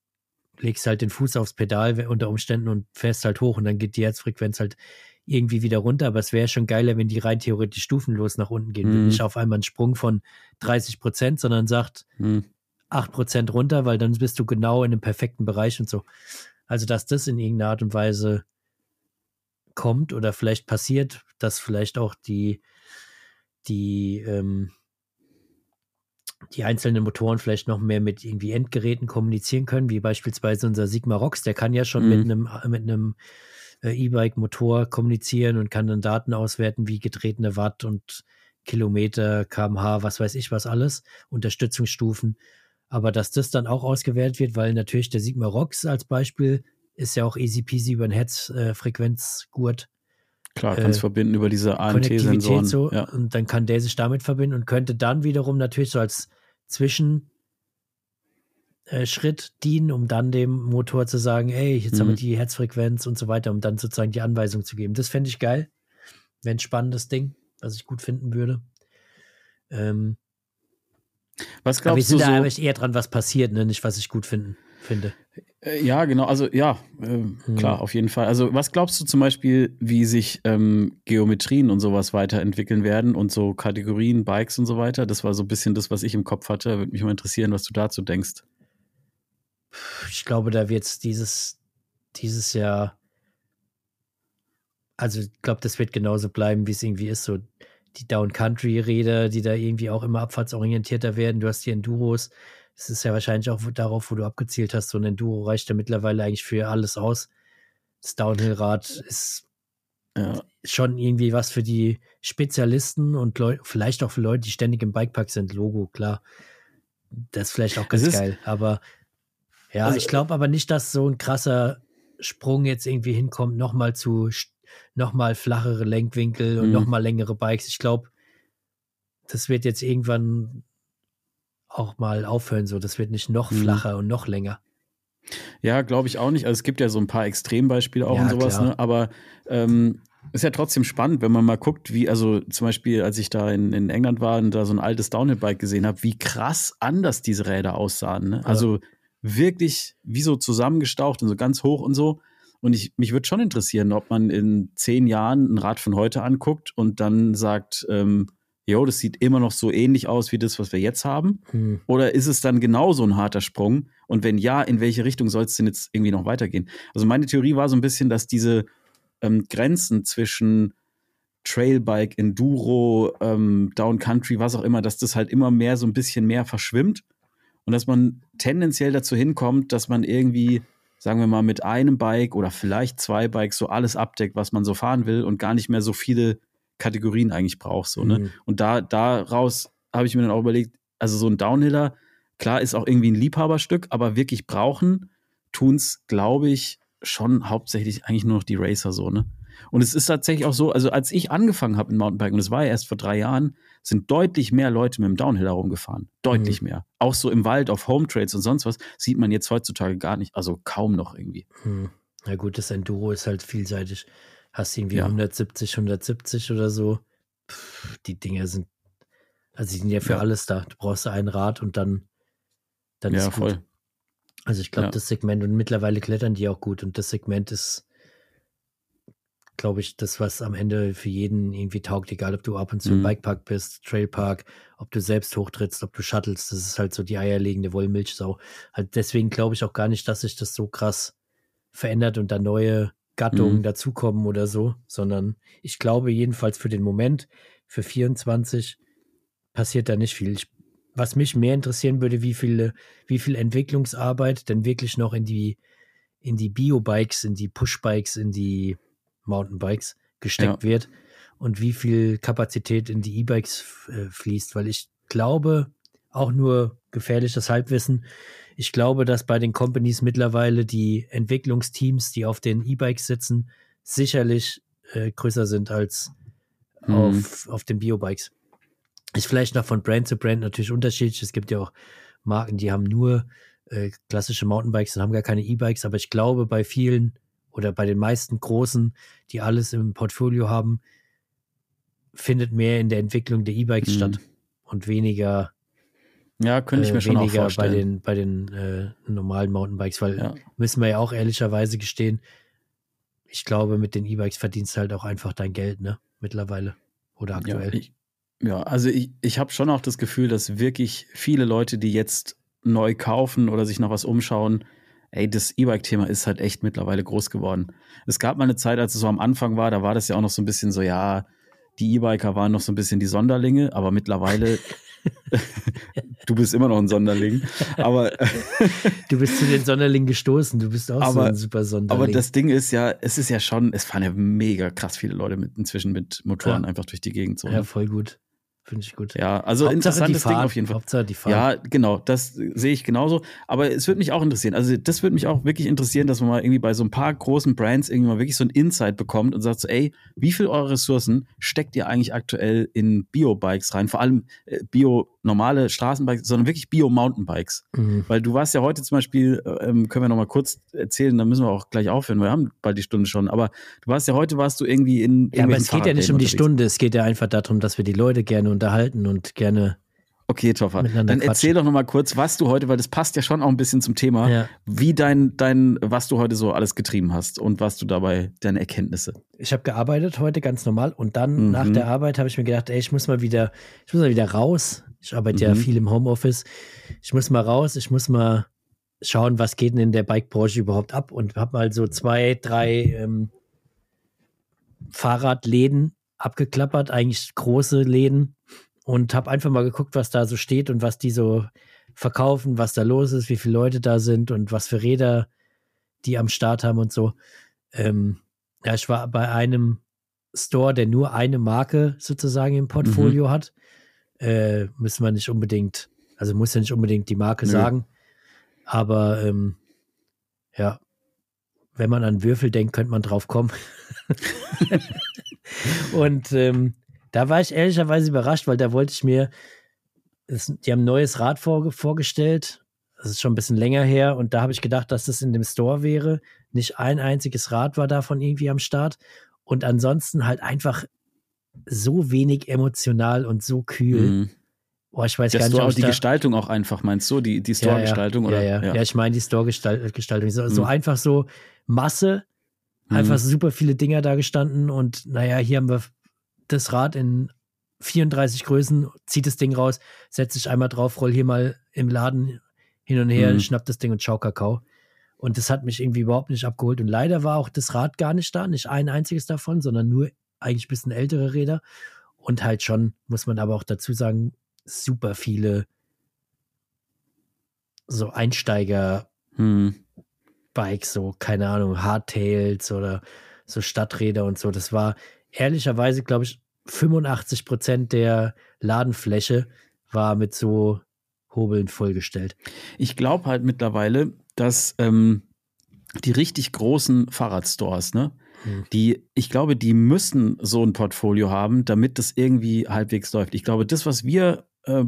legst halt den Fuß aufs Pedal unter Umständen und fährst halt hoch und dann geht die Herzfrequenz halt irgendwie wieder runter. Aber es wäre schon geiler, wenn die rein theoretisch stufenlos nach unten gehen. Mhm. Nicht auf einmal ein Sprung von 30 Prozent, sondern sagt Hm. 8 Prozent runter, weil dann bist du genau in einem perfekten Bereich und so. Also, dass das in irgendeiner Art und Weise kommt oder vielleicht passiert, dass vielleicht auch die, die, ähm, die einzelnen Motoren vielleicht noch mehr mit irgendwie Endgeräten kommunizieren können, wie beispielsweise unser Sigma Rox, der kann ja schon Mhm. mit einem mit einem äh, E-Bike-Motor kommunizieren und kann dann Daten auswerten, wie getretene Watt und Kilometer, kmh, was weiß ich was alles, Unterstützungsstufen. Aber dass das dann auch ausgewählt wird, weil natürlich der Sigma Rox als Beispiel ist ja auch easy peasy über den Herzfrequenzgurt. Klar, kannst äh, verbinden über diese ANT-Sensoren. So, ja. Und dann kann der sich damit verbinden und könnte dann wiederum natürlich so als Zwischenschritt äh, dienen, um dann dem Motor zu sagen, hey, jetzt mhm. haben wir mhm. die Herzfrequenz und so weiter, um dann sozusagen die Anweisung zu geben. Das fände ich geil. Ein spannendes Ding, was ich gut finden würde. Ähm, was glaubst aber wir sind du da so? eher dran, was passiert, ne? nicht was ich gut finden, finde. Äh, ja, genau. Also ja, äh, hm. klar, auf jeden Fall. Also was glaubst du zum Beispiel, wie sich ähm, Geometrien und sowas weiterentwickeln werden und so Kategorien, Bikes und so weiter? Das war so ein bisschen das, was ich im Kopf hatte. Würde mich mal interessieren, was du dazu denkst. Ich glaube, da wird es dieses, dieses Jahr, also ich glaube, das wird genauso bleiben, wie es irgendwie ist. So die Down-Country-Räder, die da irgendwie auch immer abfahrtsorientierter werden. Du hast die Enduros. Das ist ja wahrscheinlich auch darauf, wo du abgezielt hast. So ein Enduro reicht ja mittlerweile eigentlich für alles aus. Das Downhill-Rad ist ja. schon irgendwie was für die Spezialisten und Leu vielleicht auch für Leute, die ständig im Bikepark sind. Logo, klar. Das ist vielleicht auch ganz geil. Aber ja, also, ich glaube aber nicht, dass so ein krasser Sprung jetzt irgendwie hinkommt, nochmal zu nochmal flachere Lenkwinkel und mhm. nochmal längere Bikes. Ich glaube, das wird jetzt irgendwann auch mal aufhören. So, das wird nicht noch mhm. flacher und noch länger. Ja, glaube ich auch nicht. Also es gibt ja so ein paar Extrembeispiele auch ja, und sowas, ne? aber ähm, ist ja trotzdem spannend, wenn man mal guckt, wie, also zum Beispiel, als ich da in, in England war und da so ein altes Downhill-Bike gesehen habe, wie krass anders diese Räder aussahen. Ne? Ja. Also wirklich wie so zusammengestaucht und so ganz hoch und so. Und ich, mich würde schon interessieren, ob man in zehn Jahren ein Rad von heute anguckt und dann sagt, ähm, jo, das sieht immer noch so ähnlich aus wie das, was wir jetzt haben? Hm. Oder ist es dann genauso ein harter Sprung? Und wenn ja, in welche Richtung soll es denn jetzt irgendwie noch weitergehen? Also meine Theorie war so ein bisschen, dass diese ähm, Grenzen zwischen Trailbike, Enduro, ähm, Down Country, was auch immer, dass das halt immer mehr so ein bisschen mehr verschwimmt und dass man tendenziell dazu hinkommt, dass man irgendwie sagen wir mal, mit einem Bike oder vielleicht zwei Bikes so alles abdeckt, was man so fahren will und gar nicht mehr so viele Kategorien eigentlich braucht. So, ne? Mhm. Und da, daraus habe ich mir dann auch überlegt, also so ein Downhiller, klar, ist auch irgendwie ein Liebhaberstück, aber wirklich brauchen tun es, glaube ich, schon hauptsächlich eigentlich nur noch die Racer so, ne? Und es ist tatsächlich auch so, also als ich angefangen habe in Mountainbiken, und es war ja erst vor drei Jahren, sind deutlich mehr Leute mit dem Downhill herumgefahren. Deutlich mhm. mehr. Auch so im Wald, auf Home Trails und sonst was, sieht man jetzt heutzutage gar nicht, also kaum noch irgendwie. Mhm. Na gut, das Enduro ist halt vielseitig. Hast irgendwie ja. 170, 170 oder so. Pff, die Dinger sind, also die sind ja für ja. alles da. Du brauchst ein Rad und dann, dann ja, ist gut. voll. Also ich glaube, ja. das Segment und mittlerweile klettern die auch gut und das Segment ist glaube ich, das, was am Ende für jeden irgendwie taugt, egal ob du ab und zu mhm. im Bikepark bist, Trailpark, ob du selbst hochtrittst, ob du shuttelst, das ist halt so die eierlegende Wollmilchsau. Halt deswegen glaube ich auch gar nicht, dass sich das so krass verändert und da neue Gattungen mhm. dazukommen oder so, sondern ich glaube jedenfalls für den Moment, für 24 passiert da nicht viel. Ich, was mich mehr interessieren würde, wie viele, wie viel Entwicklungsarbeit denn wirklich noch in die, in die Bio-Bikes, in die Push-Bikes, in die Mountainbikes gesteckt ja. wird und wie viel Kapazität in die E-Bikes äh, fließt, weil ich glaube, auch nur gefährliches Halbwissen, ich glaube, dass bei den Companies mittlerweile die Entwicklungsteams, die auf den E-Bikes sitzen, sicherlich äh, größer sind als mhm. auf, auf den Bio-Bikes. Ist vielleicht noch von Brand zu Brand natürlich unterschiedlich. Es gibt ja auch Marken, die haben nur äh, klassische Mountainbikes und haben gar keine E-Bikes, aber ich glaube, bei vielen oder bei den meisten Großen, die alles im Portfolio haben, findet mehr in der Entwicklung der E-Bikes mhm. statt und weniger ja, könnte ich mir äh, schon auch vorstellen. bei den, bei den äh, normalen Mountainbikes, weil ja. müssen wir ja auch ehrlicherweise gestehen, ich glaube, mit den E-Bikes verdienst du halt auch einfach dein Geld, ne? Mittlerweile oder aktuell. Ja, ich, ja also ich, ich habe schon auch das Gefühl, dass wirklich viele Leute, die jetzt neu kaufen oder sich noch was umschauen, ey, das E-Bike-Thema ist halt echt mittlerweile groß geworden. Es gab mal eine Zeit, als es so am Anfang war, da war das ja auch noch so ein bisschen so, ja, die E-Biker waren noch so ein bisschen die Sonderlinge, aber mittlerweile, du bist immer noch ein Sonderling, aber du bist zu den Sonderlingen gestoßen, du bist auch aber, so ein super Sonderling. Aber das Ding ist ja, es ist ja schon, es fahren ja mega krass viele Leute mit, inzwischen mit Motoren ja. einfach durch die Gegend. So, Ja, ne? voll gut. Finde ich gut. Ja, also Hauptsache interessantes Ding auf jeden Fall. Hauptsache die Fahrt. Ja, genau, das sehe ich genauso. Aber es würde mich auch interessieren. Also, das würde mich auch wirklich interessieren, dass man mal irgendwie bei so ein paar großen Brands irgendwie mal wirklich so ein Insight bekommt und sagt so, ey, wie viel eure Ressourcen steckt ihr eigentlich aktuell in Bio-Bikes rein? Vor allem äh, Bio normale Straßenbikes, sondern wirklich Bio-Mountainbikes. Mhm. Weil du warst ja heute zum Beispiel, ähm, können wir noch mal kurz erzählen, dann müssen wir auch gleich aufhören, wir haben bald die Stunde schon. Aber du warst ja heute, warst du irgendwie in Ja, aber es geht ja nicht um die. Stunde, es geht ja einfach darum, dass wir die Leute gerne unterhalten und gerne. Okay, Toffer. Dann erzähl quatschen. doch noch mal kurz, was du heute, weil das passt ja schon auch ein bisschen zum Thema, Ja. wie dein, dein, was du heute so alles getrieben hast und was du dabei, deine Erkenntnisse. Ich habe gearbeitet heute ganz normal und dann Mhm. nach der Arbeit habe ich mir gedacht, ey, ich muss mal wieder, ich muss mal wieder raus. Ich arbeite ja Mhm. viel im Homeoffice. Ich muss mal raus, ich muss mal schauen, was geht denn in der Bike-Branche überhaupt ab und habe mal so zwei, drei ähm, Fahrradläden abgeklappert, eigentlich große Läden und habe einfach mal geguckt, was da so steht und was die so verkaufen, was da los ist, wie viele Leute da sind und was für Räder die am Start haben und so. Ähm, ja, ich war bei einem Store, der nur eine Marke sozusagen im Portfolio hat. Äh, müssen wir nicht unbedingt, also muss ja nicht unbedingt die Marke Nö. sagen. Aber ähm, ja, wenn man an Würfel denkt, könnte man drauf kommen. Und ähm, da war ich ehrlicherweise überrascht, weil da wollte ich mir, es, die haben ein neues Rad vorge vorgestellt. Das ist schon ein bisschen länger her. Und da habe ich gedacht, dass das in dem Store wäre. Nicht ein einziges Rad war davon irgendwie am Start. Und ansonsten halt einfach so wenig emotional und so kühl. Mhm. Boah, ich weiß Der gar nicht, Store, ob ich die Gestaltung auch einfach, meinst du? Die, die Store-Gestaltung? ja, oder? Ja, ja. ja. ich meine die Store-Gestaltung. So, so Mhm. einfach so Masse, Mhm. einfach super viele Dinger da gestanden und naja, hier haben wir das Rad in 34 Größen, zieht das Ding raus, setzt sich einmal drauf, roll hier mal im Laden hin und her, Mhm. schnapp das Ding und schau Kakao. Und das hat mich irgendwie überhaupt nicht abgeholt. Und leider war auch das Rad gar nicht da, nicht ein einziges davon, sondern nur eigentlich ein bisschen ältere Räder. Und halt schon, muss man aber auch dazu sagen, super viele so Einsteiger Mhm. Bikes, so, keine Ahnung, Hardtails oder so Stadträder und so. Das war ehrlicherweise, glaube ich, 85 Prozent der Ladenfläche war mit so Hobeln vollgestellt. Ich glaube halt mittlerweile, dass ähm, die richtig großen Fahrradstores, ne, Hm. die, ich glaube, die müssen so ein Portfolio haben, damit das irgendwie halbwegs läuft. Ich glaube, das, was wir äh,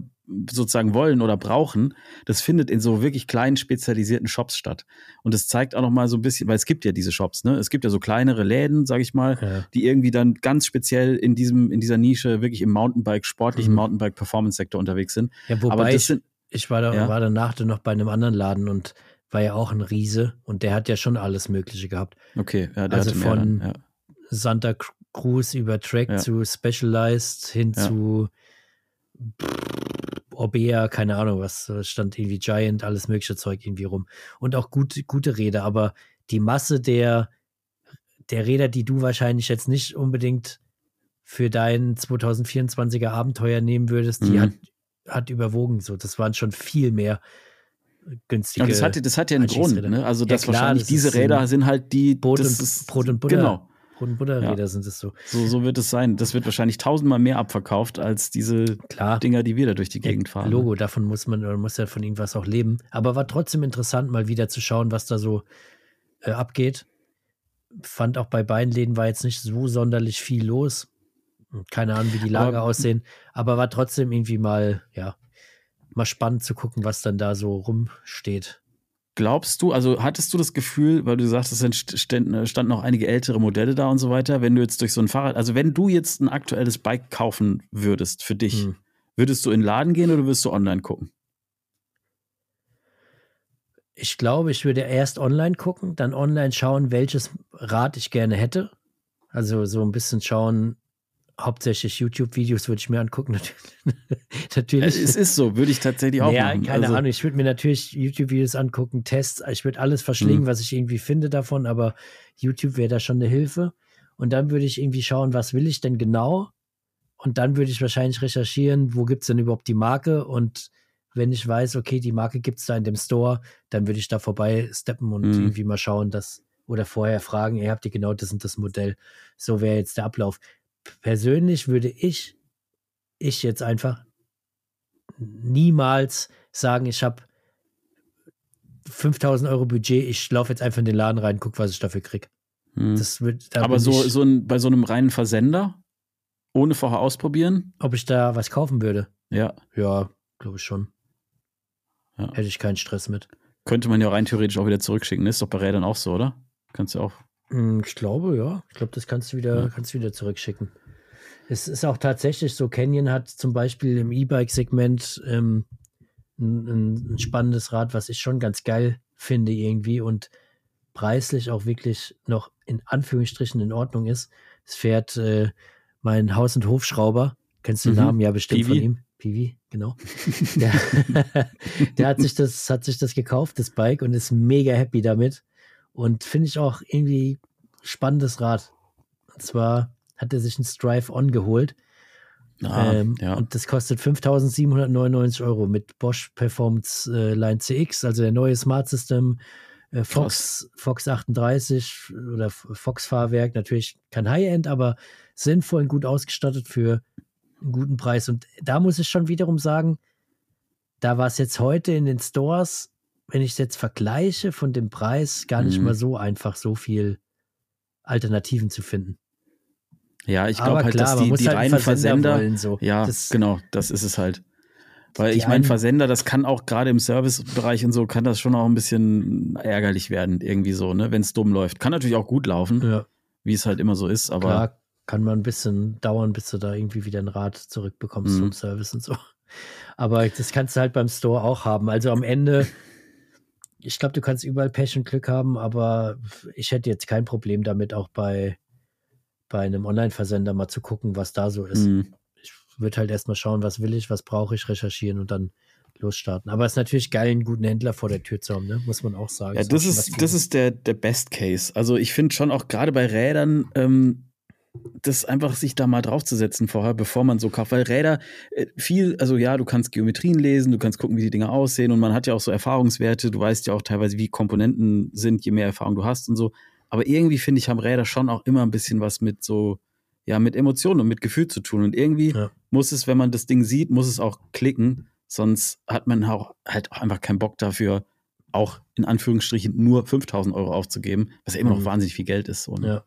sozusagen wollen oder brauchen, das findet in so wirklich kleinen spezialisierten Shops statt. Und das zeigt auch noch mal so ein bisschen, weil es gibt ja diese Shops, ne? Es gibt ja so kleinere Läden, sage ich mal, Ja. die irgendwie dann ganz speziell in diesem in dieser Nische wirklich im Mountainbike sportlichen Mhm. Mountainbike Performance Sektor unterwegs sind. Ja, Aber wobei das ich, sind ich war, da, Ja. war danach dann noch bei einem anderen Laden und war ja auch ein Riese und der hat ja schon alles Mögliche gehabt. okay, ja, der Also von- dann, ja. Santa Cru- Cruz über Track zu Specialized hin zu Orbea, keine Ahnung was, stand irgendwie Giant, alles mögliche Zeug irgendwie rum. Und auch gute, gute Räder, aber die Masse der, der Räder, die du wahrscheinlich jetzt nicht unbedingt für dein 2024er Abenteuer nehmen würdest, die Mhm. hat, hat überwogen. So, das waren schon viel mehr günstige. Ja, das hat, das hat ja einen Grund, ne? Also, Ja, dass klar, wahrscheinlich das diese Räder sind halt die. Brot und, ist, Brot und Butter. Genau. Und Butterräder Ja. sind es so. So, so wird es sein. Das wird wahrscheinlich tausendmal mehr abverkauft als diese Klar. Dinger, die wir da durch die Gegend fahren. Logo, davon muss man oder muss ja von irgendwas auch leben. Aber war trotzdem interessant, mal wieder zu schauen, was da so äh, abgeht. Fand auch bei beiden Läden war jetzt nicht so sonderlich viel los. Keine Ahnung, wie die Lager Aber- aussehen, aber war trotzdem irgendwie mal, ja, mal spannend zu gucken, was dann da so rumsteht. Glaubst du, also hattest du das Gefühl, weil du sagst, es ständen, standen noch einige ältere Modelle da und so weiter, wenn du jetzt durch so ein Fahrrad, also wenn du jetzt ein aktuelles Bike kaufen würdest für dich, Hm. würdest du in den Laden gehen oder würdest du online gucken? Ich glaube, ich würde erst online gucken, dann online schauen, welches Rad ich gerne hätte. Also so ein bisschen schauen, hauptsächlich YouTube-Videos würde ich mir angucken. Natürlich. Es ist so, würde ich tatsächlich auch ja, machen. keine also, Ahnung. Ich würde mir natürlich YouTube-Videos angucken, Tests. Ich würde alles verschlingen, Mhm. was ich irgendwie finde davon, aber YouTube wäre da schon eine Hilfe. Und dann würde ich irgendwie schauen, was will ich denn genau? Und dann würde ich wahrscheinlich recherchieren, wo gibt es denn überhaupt die Marke? Und wenn ich weiß, okay, die Marke gibt es da in dem Store, dann würde ich da vorbei steppen und Mhm. irgendwie mal schauen, dass oder vorher fragen, ihr habt ihr genau das und das Modell. So wäre jetzt der Ablauf. Persönlich würde ich ich jetzt einfach niemals sagen, ich habe 5000 Euro Budget, ich laufe jetzt einfach in den Laden rein, guck, was ich dafür kriege. Hm. Da Aber so, ich, so ein, bei so einem reinen Versender, ohne vorher ausprobieren, ob ich da was kaufen würde. ja, Ja, glaube ich schon. Ja. Hätte ich keinen Stress mit. könnte man ja rein theoretisch auch wieder zurückschicken. Ist doch bei Rädern auch so, oder? Kannst du auch. Hm, Ich glaube, ja. Ich glaube, das kannst du wieder, Ja. kannst du wieder zurückschicken. Es ist auch tatsächlich so, Canyon hat zum Beispiel im E-Bike-Segment ähm, ein, ein, spannendes Rad, was ich schon ganz geil finde irgendwie und preislich auch wirklich noch in Anführungsstrichen in Ordnung ist. Es fährt äh, mein Haus- und Hofschrauber. Kennst du den Mhm. Namen ja bestimmt von Piwi. ihm? Piwi, genau. der, der hat sich das, hat sich das gekauft, das Bike, und ist mega happy damit. Und finde ich auch irgendwie spannendes Rad. Und zwar hat er sich ein Strive On geholt. Ah, ähm, ja. Und das kostet 5.799 Euro mit Bosch Performance äh, Line CX, also der neue Smart System, äh, Fox, Fox 38 oder Fox Fahrwerk. Natürlich kein High-End, aber sinnvoll und gut ausgestattet für einen guten Preis. Und da muss ich schon wiederum sagen, da war es jetzt heute in den Stores, wenn ich es jetzt vergleiche von dem Preis, gar nicht Mhm. mal so einfach, so viel Alternativen zu finden. ja, ich glaube halt, klar, dass die, die halt einen reinen Versender. wollen, so. Ja, Das- genau, das ist es halt. Weil ich meine, Versender, das kann auch gerade im Servicebereich und so, kann das schon auch ein bisschen ärgerlich werden, irgendwie so, ne, wenn es dumm läuft. Kann natürlich auch gut laufen, Ja. wie es halt immer so ist, aber Klar, kann man ein bisschen dauern, bis du da irgendwie wieder ein Rad zurückbekommst Mhm. vom Service und so. Aber das kannst du halt beim Store auch haben. Also am Ende, ich glaube, du kannst überall Pech und Glück haben, aber ich hätte jetzt kein Problem damit, auch bei, bei einem Online-Versender mal zu gucken, was da so ist. mh, Ich würde halt erstmal schauen, was will ich, was brauche ich, recherchieren und dann losstarten. Aber es ist natürlich geil, einen guten Händler vor der Tür zu haben, ne? muss man auch sagen. Ja, das was ist, das ist der, der Best Case. Also ich finde schon auch gerade bei Rädern, ähm, das einfach sich da mal draufzusetzen vorher, bevor man so kauft. Weil Räder äh, viel, also ja, du kannst Geometrien lesen, du kannst gucken, wie die Dinge aussehen und man hat ja auch so Erfahrungswerte. Du weißt ja auch teilweise, wie Komponenten sind, je mehr Erfahrung du hast und so. Aber irgendwie finde ich, haben Räder schon auch immer ein bisschen was mit so, ja, mit Emotionen und mit Gefühl zu tun. Und irgendwie Ja. muss es, wenn man das Ding sieht, muss es auch klicken. Sonst hat man auch, halt auch einfach keinen Bock dafür, auch in Anführungsstrichen nur 5000 Euro aufzugeben, was ja immer noch Mhm. wahnsinnig viel Geld ist. So, ne? Ja.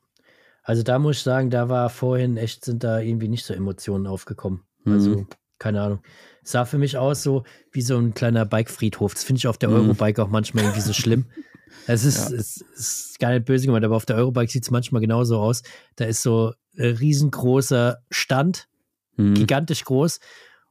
Also da muss ich sagen, da war vorhin echt, sind da irgendwie nicht so Emotionen aufgekommen. Mhm. Also, keine Ahnung. Es sah für mich aus so wie so ein kleiner Bike-Friedhof. Das finde ich auf der Mhm. Eurobike auch manchmal irgendwie so schlimm. Es ist, Ja. es ist gar nicht böse gemeint, aber auf der Eurobike sieht es manchmal genauso aus. Da ist so ein riesengroßer Stand, Mhm. gigantisch groß.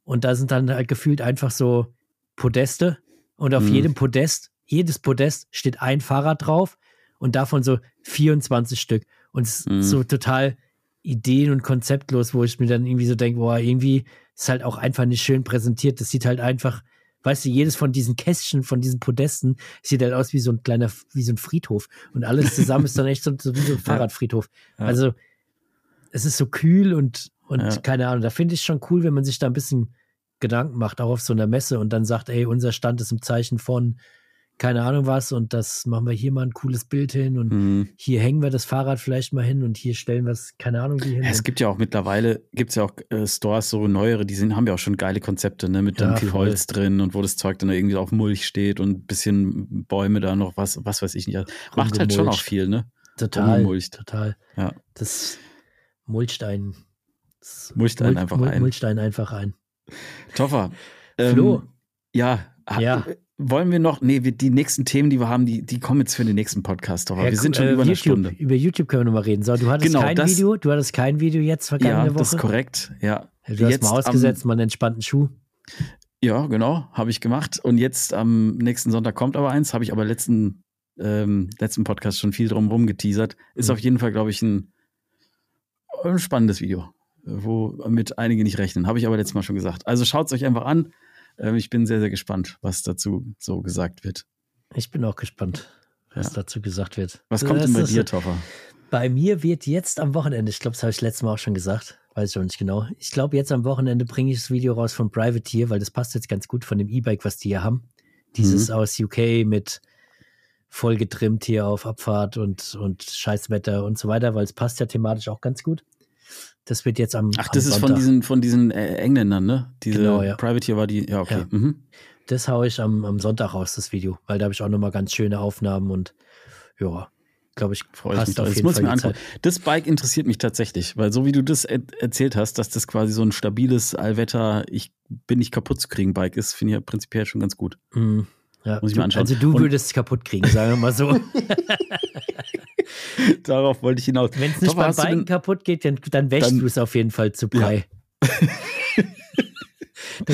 Und da sind dann halt gefühlt einfach so Podeste. Und auf Mhm. jedem Podest, jedes Podest steht ein Fahrrad drauf und davon so 24 Stück. Und Mhm. so total ideen- und konzeptlos, wo ich mir dann irgendwie so denke, boah, irgendwie ist halt auch einfach nicht schön präsentiert. Das sieht halt einfach, weißt du, jedes von diesen Kästchen, von diesen Podesten, sieht halt aus wie so ein kleiner, wie so ein Friedhof. Und alles zusammen ist dann echt so, so wie so ein Fahrradfriedhof. Ja. Also es ist so kühl und, und Ja. keine Ahnung. Da finde ich schon cool, wenn man sich da ein bisschen Gedanken macht, auch auf so einer Messe und dann sagt, ey, unser Stand ist im Zeichen von keine Ahnung was und das machen wir hier mal ein cooles Bild hin und Mhm. hier hängen wir das Fahrrad vielleicht mal hin und hier stellen wir es, keine Ahnung, wie hin. Ja, es gibt ja auch mittlerweile, gibt es ja auch äh, Stores, so neuere, die sind, haben ja auch schon geile Konzepte, ne, mit Ja, dann viel voll. Holz drin und wo das Zeug dann irgendwie auf Mulch steht und ein bisschen Bäume da noch, was, was weiß ich nicht. Also, Macht halt schon auch viel, ne? total, rumgemulcht. total. Ja. Das Mulchstein. Das Mulcht einen einfach Mul- ein. Mulchstein einfach ein. Toffer. Flo. Ja, Ja. Wollen wir noch, nee, wir, die nächsten Themen, die wir haben, die, die kommen jetzt für den nächsten Podcast, Toffer. Ja, wir sind schon äh, über eine YouTube, Stunde. Über YouTube können wir nochmal reden. So, du hattest Genau, kein das- Video, du hattest kein Video jetzt vergangene Ja, Woche. das ist korrekt, ja. Du hast Jetzt mal am- ausgesetzt, mal einen entspannten Schuh. Ja, genau, habe ich gemacht. Und jetzt am nächsten Sonntag kommt aber eins, habe ich aber letzten, ähm, letzten Podcast schon viel drum rum geteasert. Ist Mhm. auf jeden Fall, glaube ich, ein, ein spannendes Video, womit einige nicht rechnen. Habe ich aber letztes Mal schon gesagt. Also schaut es euch einfach an. Ähm, ich bin sehr, sehr gespannt, was dazu so gesagt wird. Ich bin auch gespannt, was Ja. dazu gesagt wird. Was kommt Das denn bei dir, Toffer? Bei mir wird jetzt am Wochenende, ich glaube, das habe ich letztes Mal auch schon gesagt, weiß ich auch nicht genau. Ich glaube, jetzt am Wochenende bringe ich das Video raus von Privateer, weil das passt jetzt ganz gut von dem E-Bike, was die hier haben. Dieses Mhm. aus UK mit voll getrimmt hier auf Abfahrt und, und Scheißwetter und so weiter, weil es passt ja thematisch auch ganz gut. Das wird jetzt am Ach, am das ist von diesen, von diesen äh, Engländern, ne? Diese Genau, ja. Privateer war die, ja, okay. Ja. Mhm. Das haue ich am, am Sonntag raus, das Video, weil da habe ich auch nochmal ganz schöne Aufnahmen und ja, glaube ich, Freue ich mich passt drauf. auf Das jeden muss ich Fall mir angucken. Das Bike interessiert mich tatsächlich, weil so wie du das er erzählt hast, dass das quasi so ein stabiles Allwetter, ich bin nicht kaputt zu kriegen Bike ist, finde ich ja prinzipiell schon ganz gut. Mm, ja, Muss ich du, mir anschauen. Also du würdest es kaputt kriegen, sagen wir mal so. Darauf wollte ich hinaus. Wenn es nicht beim Biken denn- kaputt geht, dann, dann wäschst du es auf jeden Fall zu Brei. da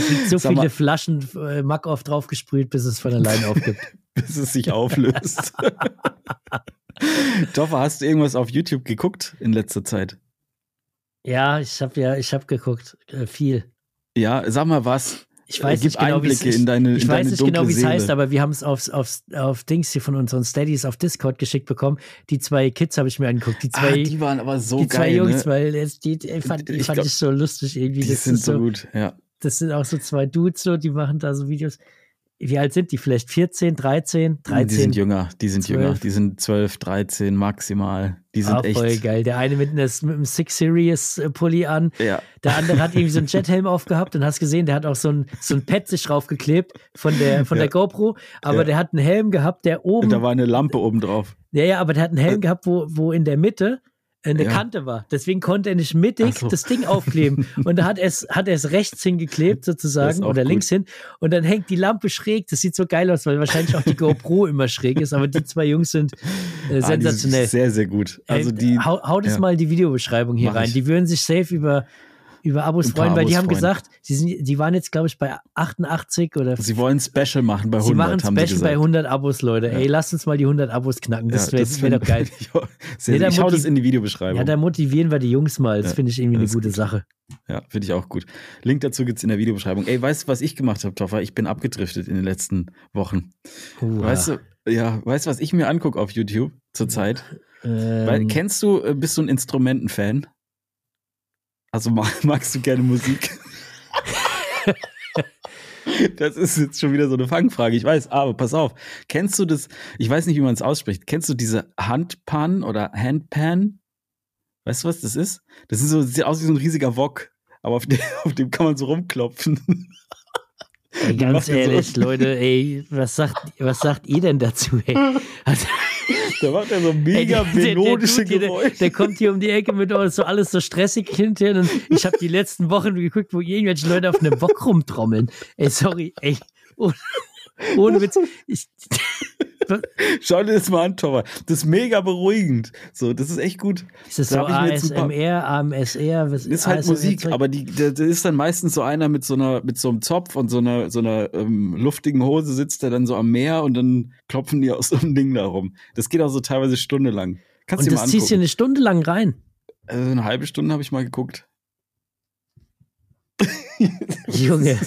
gibt so Sag mal- viele Flaschen äh, Mack auf drauf gesprüht, bis es von allein aufgibt. bis es sich auflöst. Toffer, hast du irgendwas auf YouTube geguckt in letzter Zeit? Ja, ich habe ja, ich habe geguckt, äh, viel. Ja, sag mal was. Ich weiß nicht genau, wie es Einblicke in deine, Ich in weiß nicht genau, wie es heißt, aber wir haben es aufs, aufs, auf Dings hier von unseren Steadies auf Discord geschickt bekommen. Die zwei Kids habe ich mir angeguckt. Die ah, zwei, die waren aber so die zwei geil. Jungs, ne? weil es, die, die fand, die Ich fand glaub, ich so lustig irgendwie. Die das sind so, gut, ja. das sind auch so zwei Dudes, so, die machen da so Videos. Wie alt sind die? Vielleicht 14, 13, 13? Die sind jünger, die sind 12. jünger. Die sind 12, 13 maximal. Die sind Ah, voll echt. geil. Der eine mit, mit einem Six Series äh, Pulli an, Ja, der andere hat irgendwie so einen Jethelm aufgehabt und hast gesehen, der hat auch so ein, so ein Pad sich draufgeklebt von der, von Ja. der GoPro, aber Ja. der hat einen Helm gehabt, der oben, und da war eine Lampe oben drauf. ja, ja, aber der hat einen Helm gehabt, wo, wo in der Mitte eine Ja. Kante war. Deswegen konnte er nicht mittig so. das Ding aufkleben. Und da hat er es, hat er es rechts hingeklebt, sozusagen, oder gut. links hin. Und dann hängt die Lampe schräg. Das sieht so geil aus, weil wahrscheinlich auch die GoPro immer schräg ist. Aber die zwei Jungs sind äh, Ah, sensationell. sind Sehr, sehr gut. Also Ey, die. hau, hau das ja. mal in die Videobeschreibung hier Mach rein. ich. Die würden sich safe über, über Abos freuen, weil die haben freuen. gesagt, sie, sind, die waren jetzt, glaube ich, bei 88 oder Sie wollen Special machen bei 100, sie machen haben sie Special bei gesagt. 100 Abos, Leute. Ja. Ey, lasst uns mal die 100 Abos knacken. Das Ja, wäre wär doch geil. Ja, sehr, da ich hau das in die Videobeschreibung. Ja, da motivieren wir die Jungs mal. Das Ja, finde ich irgendwie eine gute gut. Sache. Ja, finde ich auch gut. Link dazu gibt's in der Videobeschreibung. Ey, weißt du, was ich gemacht habe, Toffer? Ich bin abgedriftet in den letzten Wochen. Uha. Weißt du, ja, weißt du, was ich mir angucke auf YouTube zurzeit? Weil, ähm, kennst du, äh, bist du ein Instrumentenfan? Also mag, magst du gerne Musik? das ist jetzt schon wieder so eine Fangfrage, ich weiß, aber pass auf. Kennst du das, ich weiß nicht, wie man es ausspricht, kennst du diese Handpan oder Handpan? Weißt du, was das ist? Das ist so, sieht aus wie so ein riesiger Wok, aber auf dem, auf dem kann man so rumklopfen. ey, ganz er so- ehrlich, Leute, ey, was sagt, was sagt ihr denn dazu, ey? Also, da macht er so mega der- der- der melodische Geräusche. der kommt hier um die Ecke mit so alles so stressig hinterher. Und ich habe die letzten Wochen geguckt, wo irgendwelche Leute auf einem Bock rumtrommeln. Ey, sorry, ey. Oh, ohne Witz. Ich, Schau dir das mal an, Toffer. Das ist mega beruhigend. So, das ist echt gut. ist das Da so ASMR, AMSR? Was, Ist halt ASMR Musik, aber die, der, der ist dann meistens so einer mit so einer, mit so einem Zopf und so einer, so einer ähm, luftigen Hose sitzt der dann so am Meer und dann klopfen die aus so einem Ding da rum. Das geht auch so teilweise stundenlang. Kannst du Und mal das ziehst du eine Stunde lang rein. Also eine halbe Stunde habe ich mal geguckt. Junge,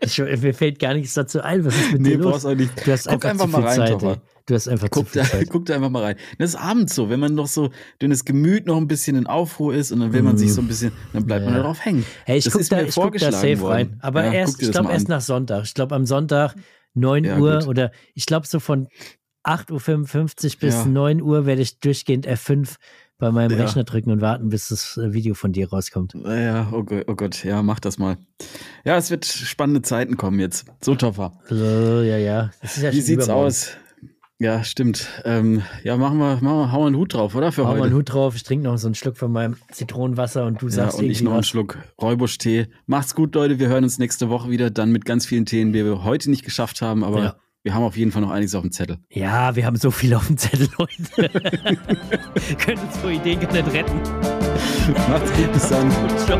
ich, mir fällt gar nichts dazu ein. Was ist mit Nee, dir los? brauchst auch nicht. Du hast Guck einfach, einfach zu mal rein, Zeit. Du hast einfach Guck da, Zeit. guck da einfach mal rein. Das ist abends so, wenn man noch so, wenn das Gemüt noch ein bisschen in Aufruhr ist und dann will man sich so ein bisschen, dann bleibt man. Ja. darauf hängen. Hey, ich Das guck ist da, mir ich guck da safe worden. rein. Aber Ja, erst, ich glaube erst nach Sonntag. Ich glaube am Sonntag 9 Ja, Uhr gut. oder ich glaube so von 8.55 Uhr bis Ja. 9 Uhr werde ich durchgehend F5 bei meinem Ja. Rechner drücken und warten, bis das äh, Video von dir rauskommt. Ja, oh Gott, oh Gott, ja, mach das mal. Ja, es wird spannende Zeiten kommen jetzt. So Toffer. Also, ja, ja. Ja Wie sieht's übermorgen. aus? Ja, stimmt. Ähm, ja, machen wir, machen wir, hauen wir einen Hut drauf, oder? Für Hau mal heute. einen Hut drauf. Ich trinke noch so einen Schluck von meinem Zitronenwasser und du ja, sagst und ich noch einen was. Schluck Räubusch-Tee. Macht's gut, Leute. Wir hören uns nächste Woche wieder, dann mit ganz vielen Themen, die wir heute nicht geschafft haben, aber Ja. Wir haben auf jeden Fall noch einiges auf dem Zettel. Ja, wir haben so viel auf dem Zettel, Leute. Können uns vor Ideen gar nicht retten. Macht's gut, bis dann. Ciao.